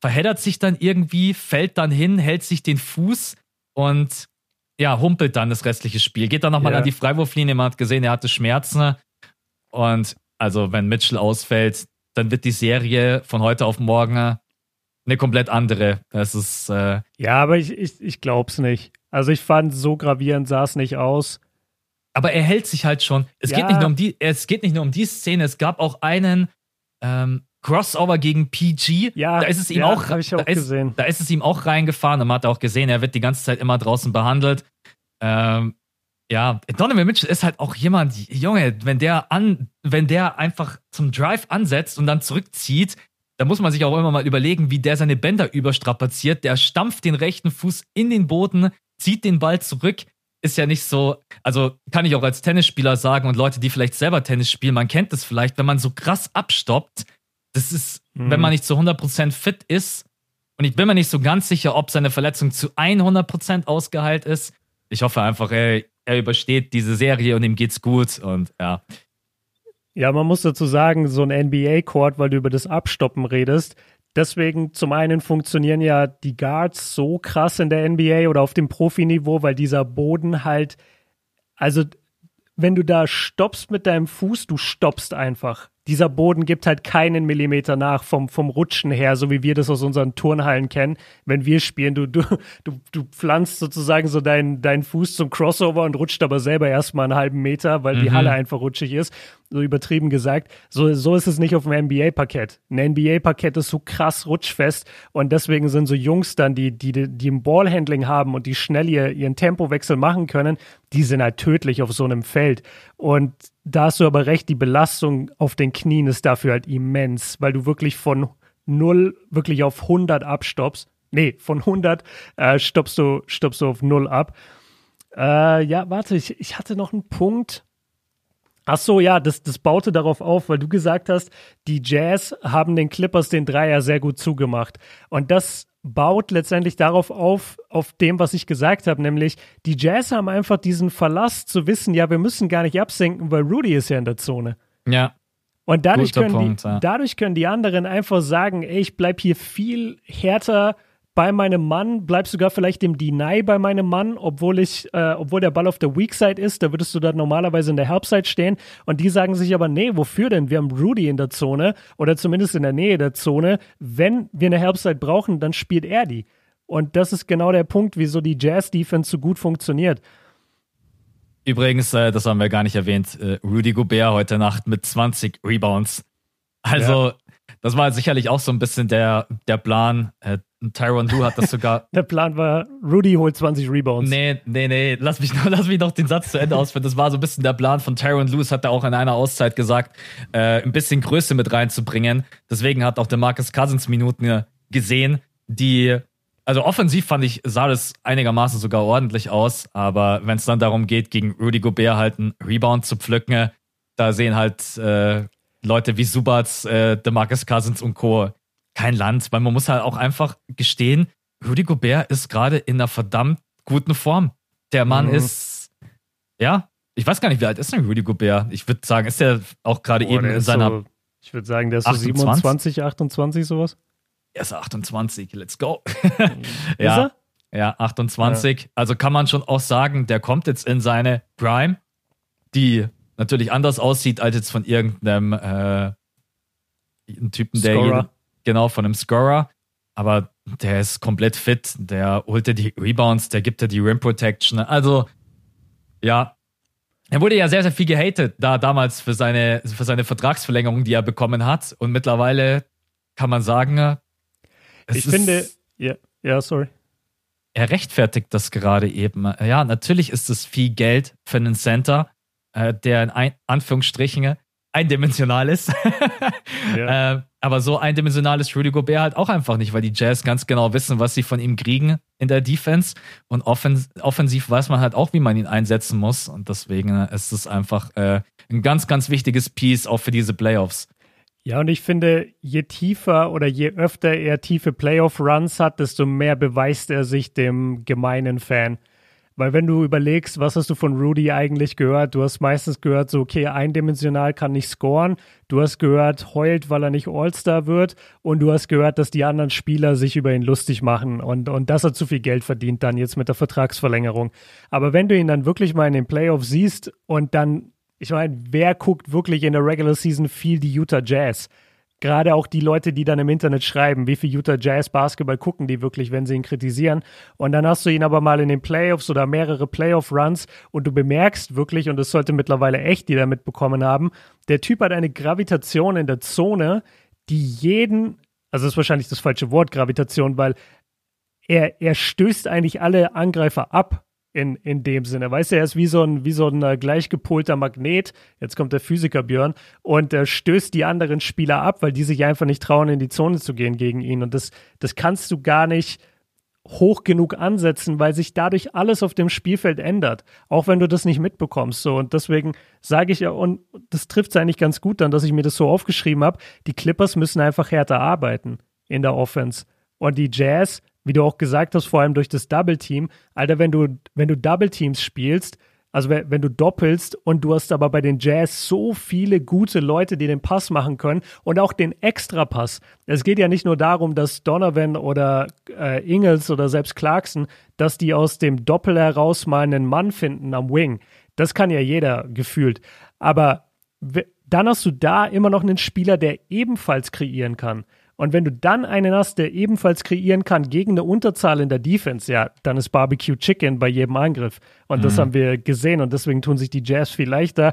verheddert sich dann irgendwie, fällt dann hin, hält sich den Fuß und ja, humpelt dann das restliche Spiel. Geht dann nochmal ja. an die Freiwurflinie, man hat gesehen, er hatte Schmerzen. Und also, wenn Mitchell ausfällt, dann wird die Serie von heute auf morgen eine komplett andere. Das ist. Äh ja, aber ich, ich, ich glaub's nicht. Also, ich fand, so gravierend sah es nicht aus. Aber er hält sich halt schon. Es, ja. geht nicht nur um die, es geht nicht nur um die Szene, es gab auch einen, ähm, Crossover gegen PG. Ja, da ist es ihm ja, auch, ich auch da, ist, da ist es ihm auch reingefahren und man hat auch gesehen, er wird die ganze Zeit immer draußen behandelt. Ähm, ja, Donovan Mitchell ist halt auch jemand, Junge, wenn der an, wenn der einfach zum Drive ansetzt und dann zurückzieht, da muss man sich auch immer mal überlegen, wie der seine Bänder überstrapaziert. Der stampft den rechten Fuß in den Boden, zieht den Ball zurück. Ist ja nicht so, also kann ich auch als Tennisspieler sagen und Leute, die vielleicht selber Tennis spielen, man kennt das vielleicht, wenn man so krass abstoppt, das ist, mhm. wenn man nicht zu 100% fit ist, und ich bin mir nicht so ganz sicher, ob seine Verletzung zu 100% ausgeheilt ist. Ich hoffe einfach, er, er übersteht diese Serie und ihm geht's gut und ja. Ja, man muss dazu sagen, so ein NBA-Court, weil du über das Abstoppen redest, Deswegen zum einen funktionieren ja die Guards so krass in der NBA oder auf dem Profiniveau, weil dieser Boden halt, also wenn du da stoppst mit deinem Fuß, du stoppst einfach dieser Boden gibt halt keinen Millimeter nach vom, vom Rutschen her, so wie wir das aus unseren Turnhallen kennen. Wenn wir spielen, du, du, du, du pflanzt sozusagen so deinen dein Fuß zum Crossover und rutscht aber selber erstmal einen halben Meter, weil mhm. die Halle einfach rutschig ist. So übertrieben gesagt. So, so ist es nicht auf dem NBA-Parkett. Ein NBA-Parkett ist so krass rutschfest und deswegen sind so Jungs dann, die, die, die im Ballhandling haben und die schnell ihr, ihren Tempowechsel machen können, die sind halt tödlich auf so einem Feld. Und da hast du aber recht, die Belastung auf den Knien ist dafür halt immens, weil du wirklich von 0 wirklich auf 100 abstoppst. Nee, von 100 äh, stoppst, du, stoppst du auf 0 ab. Äh, ja, warte, ich, ich hatte noch einen Punkt. Ach so, ja, das, das baute darauf auf, weil du gesagt hast, die Jazz haben den Clippers den Dreier sehr gut zugemacht. Und das baut letztendlich darauf auf, auf dem, was ich gesagt habe, nämlich die Jazz haben einfach diesen Verlass zu wissen, ja, wir müssen gar nicht absenken, weil Rudy ist ja in der Zone. Ja. Und dadurch, können, Punkt, die, ja. dadurch können die anderen einfach sagen, ey, ich bleib hier viel härter bei meinem Mann, bleib sogar vielleicht im Deny bei meinem Mann, obwohl ich, äh, obwohl der Ball auf der Weak Side ist, da würdest du dann normalerweise in der Help Side stehen. Und die sagen sich aber, nee, wofür denn? Wir haben Rudy in der Zone oder zumindest in der Nähe der Zone. Wenn wir eine Help Side brauchen, dann spielt er die. Und das ist genau der Punkt, wieso die Jazz Defense so gut funktioniert. Übrigens, äh, das haben wir gar nicht erwähnt, äh, Rudy Gobert heute Nacht mit 20 Rebounds. Also, ja. das war sicherlich auch so ein bisschen der, der Plan. Äh, Tyron Du hat das sogar. der Plan war, Rudy holt 20 Rebounds. Nee, nee, nee, lass mich noch, lass mich noch den Satz zu Ende ausführen. Das war so ein bisschen der Plan von Tyron Lewis, hat er auch in einer Auszeit gesagt, äh, ein bisschen Größe mit reinzubringen. Deswegen hat auch der Marcus Cousins Minuten gesehen, die also offensiv fand ich, sah das einigermaßen sogar ordentlich aus, aber wenn es dann darum geht, gegen Rudy Gobert halt einen Rebound zu pflücken, da sehen halt äh, Leute wie Subats, äh, DeMarcus Cousins und Co. kein Land, weil man muss halt auch einfach gestehen, Rudy Gobert ist gerade in einer verdammt guten Form. Der Mann mhm. ist, ja, ich weiß gar nicht, wie alt ist denn Rudy Gobert? Ich würde sagen, ist der auch gerade eben in seiner. So, ich würde sagen, der ist so 27, 28, sowas. Er ist 28, let's go. ja, ist er? Ja, 28. Ja. Also kann man schon auch sagen, der kommt jetzt in seine Prime, die natürlich anders aussieht als jetzt von irgendeinem äh, Typen, der jeden, genau von einem Scorer. Aber der ist komplett fit, der holt dir die Rebounds, der gibt dir die Rim Protection. Also, ja. Er wurde ja sehr, sehr viel gehatet, da damals für seine, für seine Vertragsverlängerung, die er bekommen hat. Und mittlerweile kann man sagen, ich finde, ja, ja, sorry. Er rechtfertigt das gerade eben. Ja, natürlich ist es viel Geld für einen Center, äh, der in ein, Anführungsstrichen eindimensional ist. ja. äh, aber so eindimensional ist Rudy Gobert halt auch einfach nicht, weil die Jazz ganz genau wissen, was sie von ihm kriegen in der Defense. Und offens offensiv weiß man halt auch, wie man ihn einsetzen muss. Und deswegen ist es einfach äh, ein ganz, ganz wichtiges Piece auch für diese Playoffs. Ja, und ich finde, je tiefer oder je öfter er tiefe Playoff-Runs hat, desto mehr beweist er sich dem gemeinen Fan. Weil wenn du überlegst, was hast du von Rudy eigentlich gehört? Du hast meistens gehört, so, okay, eindimensional kann nicht scoren. Du hast gehört, heult, weil er nicht All-Star wird. Und du hast gehört, dass die anderen Spieler sich über ihn lustig machen und, und dass er zu viel Geld verdient dann jetzt mit der Vertragsverlängerung. Aber wenn du ihn dann wirklich mal in den Playoffs siehst und dann ich meine, wer guckt wirklich in der Regular Season viel die Utah Jazz? Gerade auch die Leute, die dann im Internet schreiben, wie viel Utah Jazz Basketball gucken die wirklich, wenn sie ihn kritisieren. Und dann hast du ihn aber mal in den Playoffs oder mehrere Playoff-Runs und du bemerkst wirklich, und das sollte mittlerweile echt jeder mitbekommen haben, der Typ hat eine Gravitation in der Zone, die jeden, also das ist wahrscheinlich das falsche Wort, Gravitation, weil er, er stößt eigentlich alle Angreifer ab in, in dem Sinne. Weißt du, er ist wie so ein, wie so ein äh, gleichgepolter Magnet. Jetzt kommt der Physiker Björn und er stößt die anderen Spieler ab, weil die sich einfach nicht trauen, in die Zone zu gehen gegen ihn. Und das, das kannst du gar nicht hoch genug ansetzen, weil sich dadurch alles auf dem Spielfeld ändert, auch wenn du das nicht mitbekommst. So und deswegen sage ich ja und das trifft es eigentlich ganz gut dann, dass ich mir das so aufgeschrieben habe. Die Clippers müssen einfach härter arbeiten in der Offense und die Jazz wie du auch gesagt hast, vor allem durch das Double Team. Alter, wenn du, wenn du Double Teams spielst, also wenn, du doppelst und du hast aber bei den Jazz so viele gute Leute, die den Pass machen können und auch den Extrapass. Es geht ja nicht nur darum, dass Donovan oder äh, Ingles oder selbst Clarkson, dass die aus dem Doppel heraus mal einen Mann finden am Wing. Das kann ja jeder gefühlt. Aber dann hast du da immer noch einen Spieler, der ebenfalls kreieren kann. Und wenn du dann einen hast, der ebenfalls kreieren kann gegen eine Unterzahl in der Defense, ja, dann ist Barbecue Chicken bei jedem Angriff. Und mhm. das haben wir gesehen und deswegen tun sich die Jazz viel leichter.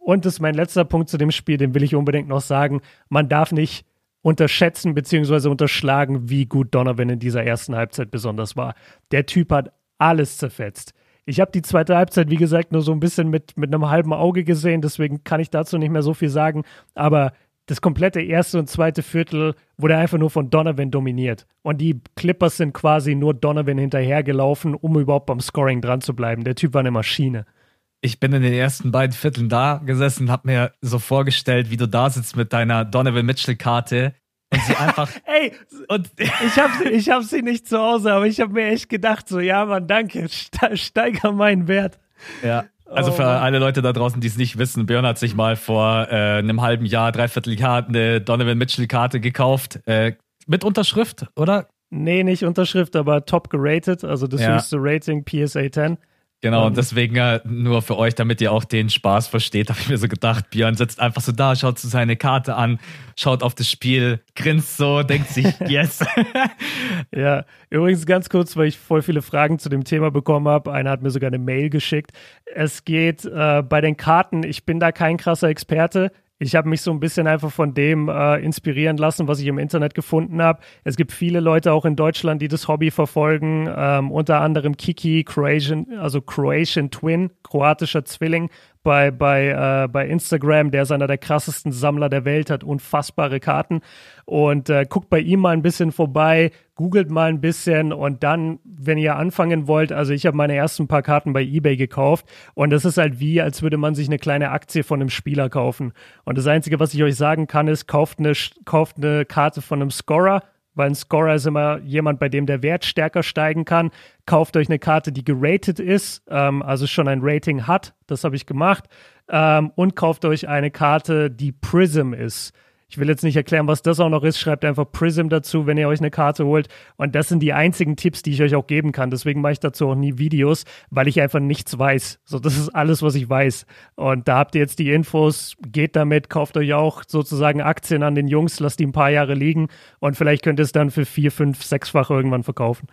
Und das ist mein letzter Punkt zu dem Spiel, den will ich unbedingt noch sagen. Man darf nicht unterschätzen bzw. unterschlagen, wie gut Donovan in dieser ersten Halbzeit besonders war. Der Typ hat alles zerfetzt. Ich habe die zweite Halbzeit, wie gesagt, nur so ein bisschen mit, mit einem halben Auge gesehen, deswegen kann ich dazu nicht mehr so viel sagen. Aber das komplette erste und zweite Viertel wurde einfach nur von Donovan dominiert. Und die Clippers sind quasi nur Donovan hinterhergelaufen, um überhaupt beim Scoring dran zu bleiben. Der Typ war eine Maschine. Ich bin in den ersten beiden Vierteln da gesessen, hab mir so vorgestellt, wie du da sitzt mit deiner Donovan Mitchell-Karte und sie einfach. Ey, und ich habe ich hab sie nicht zu Hause, aber ich habe mir echt gedacht, so, ja, Mann, danke, steiger meinen Wert. Ja. Also für oh alle Leute da draußen, die es nicht wissen, Björn hat sich mal vor äh, einem halben Jahr, dreiviertel Jahr eine Donovan Mitchell-Karte gekauft. Äh, mit Unterschrift, oder? Nee, nicht Unterschrift, aber top geratet, also das ja. höchste Rating, PSA 10. Genau, und deswegen äh, nur für euch, damit ihr auch den Spaß versteht, habe ich mir so gedacht, Björn sitzt einfach so da, schaut zu seine Karte an, schaut auf das Spiel, grinst so, denkt sich, yes. ja, übrigens ganz kurz, weil ich voll viele Fragen zu dem Thema bekommen habe. Einer hat mir sogar eine Mail geschickt. Es geht äh, bei den Karten, ich bin da kein krasser Experte. Ich habe mich so ein bisschen einfach von dem äh, inspirieren lassen, was ich im Internet gefunden habe. Es gibt viele Leute auch in Deutschland, die das Hobby verfolgen, ähm, unter anderem Kiki, Croatian, also Croatian Twin, kroatischer Zwilling, bei, bei, äh, bei Instagram. Der ist einer der krassesten Sammler der Welt, hat unfassbare Karten. Und äh, guckt bei ihm mal ein bisschen vorbei, googelt mal ein bisschen und dann, wenn ihr anfangen wollt, also ich habe meine ersten paar Karten bei eBay gekauft und das ist halt wie, als würde man sich eine kleine Aktie von einem Spieler kaufen. Und das Einzige, was ich euch sagen kann, ist, kauft eine, kauft eine Karte von einem Scorer weil ein Scorer ist immer jemand, bei dem der Wert stärker steigen kann. Kauft euch eine Karte, die geratet ist, ähm, also schon ein Rating hat. Das habe ich gemacht. Ähm, und kauft euch eine Karte, die Prism ist. Ich will jetzt nicht erklären, was das auch noch ist. Schreibt einfach Prism dazu, wenn ihr euch eine Karte holt. Und das sind die einzigen Tipps, die ich euch auch geben kann. Deswegen mache ich dazu auch nie Videos, weil ich einfach nichts weiß. So, das ist alles, was ich weiß. Und da habt ihr jetzt die Infos. Geht damit, kauft euch auch sozusagen Aktien an den Jungs, lasst die ein paar Jahre liegen und vielleicht könnt ihr es dann für vier, fünf, sechsfach irgendwann verkaufen.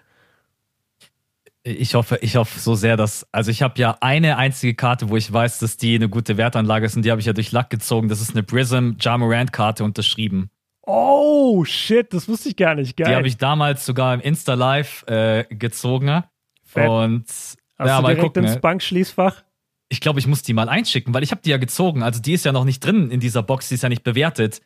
Ich hoffe, ich hoffe so sehr, dass. Also ich habe ja eine einzige Karte, wo ich weiß, dass die eine gute Wertanlage ist und die habe ich ja durch Lack gezogen. Das ist eine Prism Jamorant-Karte unterschrieben. Oh, shit, das wusste ich gar nicht. Geil. Die habe ich damals sogar im Insta Live äh, gezogen. Fett. Und Hast ja, du mal direkt gucken, ins ne? Bankschließfach? Ich glaube, ich muss die mal einschicken, weil ich habe die ja gezogen. Also die ist ja noch nicht drin in dieser Box, die ist ja nicht bewertet.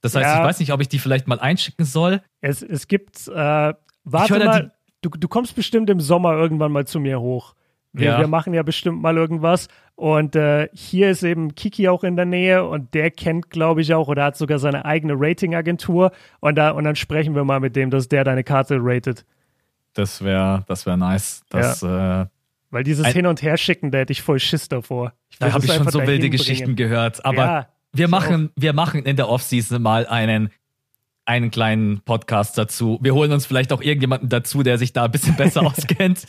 Das heißt, ja. ich weiß nicht, ob ich die vielleicht mal einschicken soll. Es, es gibt, äh, warte mal, du, du kommst bestimmt im Sommer irgendwann mal zu mir hoch. Wir, ja. wir machen ja bestimmt mal irgendwas. Und äh, hier ist eben Kiki auch in der Nähe und der kennt, glaube ich, auch oder hat sogar seine eigene Ratingagentur. Und, da, und dann sprechen wir mal mit dem, dass der deine Karte ratet. Das wäre das wär nice. Das, ja. äh, Weil dieses Hin- und Herschicken, da hätte ich voll Schiss davor. da habe ich schon so wilde Geschichten gehört. Aber ja, wir, machen, wir machen in der Offseason mal einen einen kleinen Podcast dazu. Wir holen uns vielleicht auch irgendjemanden dazu, der sich da ein bisschen besser auskennt.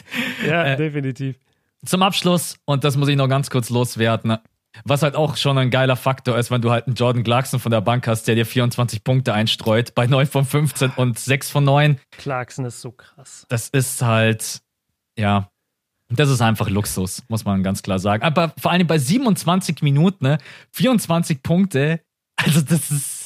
ja, äh, definitiv. Zum Abschluss, und das muss ich noch ganz kurz loswerden, was halt auch schon ein geiler Faktor ist, wenn du halt einen Jordan Clarkson von der Bank hast, der dir 24 Punkte einstreut, bei 9 von 15 und 6 von 9. Clarkson ist so krass. Das ist halt, ja, das ist einfach Luxus, muss man ganz klar sagen. Aber vor allem bei 27 Minuten, ne, 24 Punkte, also das ist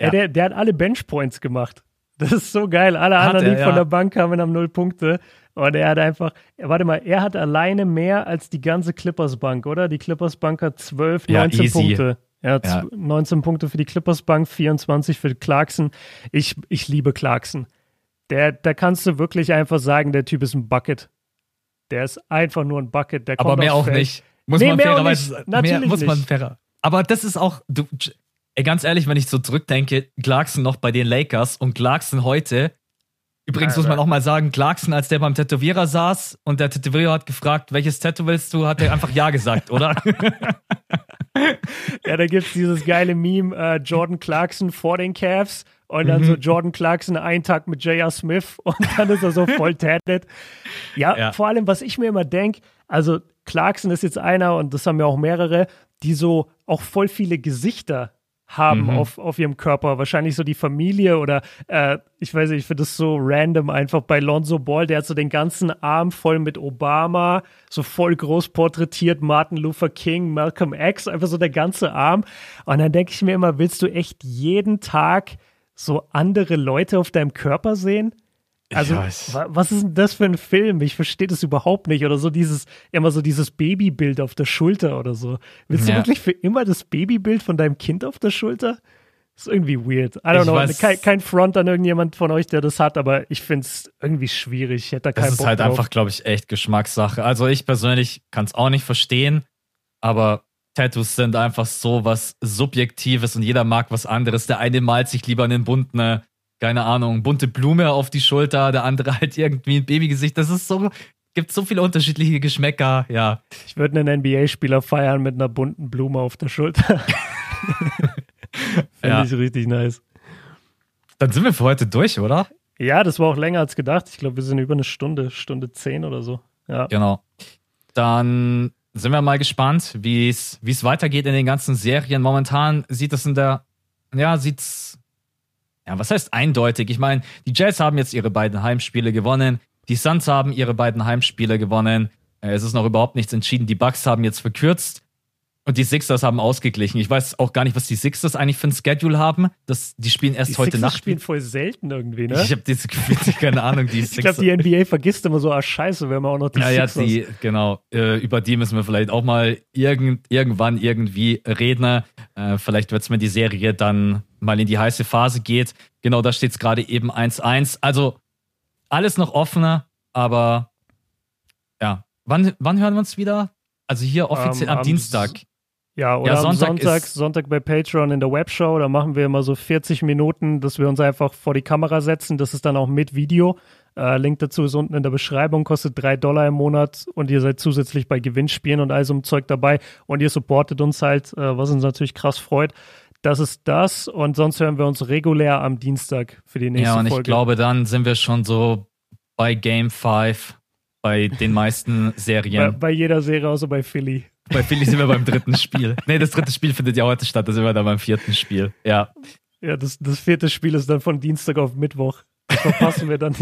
ja. der, der hat alle Benchpoints gemacht. Das ist so geil. Alle hat anderen, er, die ja. von der Bank kamen, haben null Punkte. Und er hat einfach, warte mal, er hat alleine mehr als die ganze Clippers-Bank, oder? Die Clippers-Bank hat 12, 19 ja, Punkte. Er hat ja. 19 Punkte für die Clippers-Bank, 24 für Clarkson. Ich, ich liebe Clarkson. Der, da kannst du wirklich einfach sagen, der Typ ist ein Bucket. Der ist einfach nur ein Bucket. Der Aber mehr auch Feld. nicht. Muss nee, man fairerweise. Natürlich mehr, muss man fairer. Aber das ist auch, du, Ey, ganz ehrlich, wenn ich so zurückdenke, Clarkson noch bei den Lakers und Clarkson heute. Übrigens Alter. muss man auch mal sagen, Clarkson, als der beim Tätowierer saß und der Tätowierer hat gefragt, welches Tattoo willst du, hat er einfach Ja gesagt, oder? ja, da gibt es dieses geile Meme, äh, Jordan Clarkson vor den Cavs und dann mhm. so Jordan Clarkson einen Tag mit J.R. Smith und dann ist er so voll tatted. Ja, ja, vor allem, was ich mir immer denke, also Clarkson ist jetzt einer und das haben ja auch mehrere, die so auch voll viele Gesichter haben mhm. auf, auf ihrem Körper. Wahrscheinlich so die Familie oder äh, ich weiß nicht, ich finde das so random einfach bei Lonzo Ball, der hat so den ganzen Arm voll mit Obama, so voll groß porträtiert, Martin Luther King, Malcolm X, einfach so der ganze Arm. Und dann denke ich mir immer, willst du echt jeden Tag so andere Leute auf deinem Körper sehen? Also, was ist denn das für ein Film? Ich verstehe das überhaupt nicht. Oder so dieses, immer so dieses Babybild auf der Schulter oder so. Willst ja. du wirklich für immer das Babybild von deinem Kind auf der Schulter? Das ist irgendwie weird. I don't ich know. Kein, kein, Front an irgendjemand von euch, der das hat, aber ich finde es irgendwie schwierig. Ich hätte da keinen Das ist halt drauf. einfach, glaube ich, echt Geschmackssache. Also ich persönlich kann es auch nicht verstehen, aber Tattoos sind einfach so was Subjektives und jeder mag was anderes. Der eine malt sich lieber einen bunten, keine Ahnung, bunte Blume auf die Schulter, der andere halt irgendwie ein Babygesicht. Das ist so, gibt so viele unterschiedliche Geschmäcker, ja. Ich würde einen NBA-Spieler feiern mit einer bunten Blume auf der Schulter. Finde ja. ich richtig nice. Dann sind wir für heute durch, oder? Ja, das war auch länger als gedacht. Ich glaube, wir sind über eine Stunde, Stunde zehn oder so. Ja. Genau. Dann sind wir mal gespannt, wie es weitergeht in den ganzen Serien. Momentan sieht es in der, ja, sieht's, ja, was heißt eindeutig? Ich meine, die Jets haben jetzt ihre beiden Heimspiele gewonnen. Die Suns haben ihre beiden Heimspiele gewonnen. Äh, es ist noch überhaupt nichts entschieden. Die Bucks haben jetzt verkürzt. Und die Sixers haben ausgeglichen. Ich weiß auch gar nicht, was die Sixers eigentlich für ein Schedule haben. Das, die spielen erst die heute Sixers Nacht. Die spielen voll selten irgendwie, ne? Ich habe diese keine Ahnung. Die ich glaube, die NBA vergisst immer so, ah scheiße, wir haben auch noch die ja, Sixers. Ja, die, genau. Äh, über die müssen wir vielleicht auch mal irgend, irgendwann irgendwie reden. Äh, vielleicht wird's, wenn die Serie dann mal in die heiße Phase geht. Genau, da steht's gerade eben 1-1. Also alles noch offener, aber ja. Wann, wann hören wir uns wieder? Also hier offiziell um, am, am Dienstag. Ja, oder ja, Sonntag am Sonntag, Sonntag bei Patreon in der Webshow, da machen wir immer so 40 Minuten, dass wir uns einfach vor die Kamera setzen. Das ist dann auch mit Video. Äh, Link dazu ist unten in der Beschreibung, kostet drei Dollar im Monat und ihr seid zusätzlich bei Gewinnspielen und all so einem Zeug dabei und ihr supportet uns halt, äh, was uns natürlich krass freut. Das ist das und sonst hören wir uns regulär am Dienstag für die nächste Folge. Ja, und ich Folge. glaube, dann sind wir schon so bei Game 5 bei den meisten Serien. Bei, bei jeder Serie, außer bei Philly. Bei Philly sind wir beim dritten Spiel. Nee, das dritte Spiel findet ja heute statt, da sind wir dann beim vierten Spiel. Ja. Ja, das, das vierte Spiel ist dann von Dienstag auf Mittwoch. Das verpassen wir dann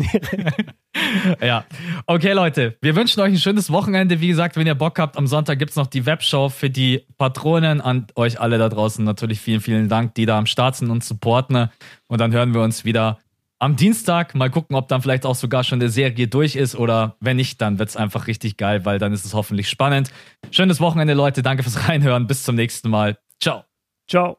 ja. Okay, Leute, wir wünschen euch ein schönes Wochenende. Wie gesagt, wenn ihr Bock habt, am Sonntag gibt es noch die Webshow für die Patronen. An euch alle da draußen natürlich vielen, vielen Dank, die da am Start sind und supporten. Und dann hören wir uns wieder am Dienstag. Mal gucken, ob dann vielleicht auch sogar schon eine Serie durch ist oder wenn nicht, dann wird es einfach richtig geil, weil dann ist es hoffentlich spannend. Schönes Wochenende, Leute. Danke fürs Reinhören. Bis zum nächsten Mal. Ciao. Ciao.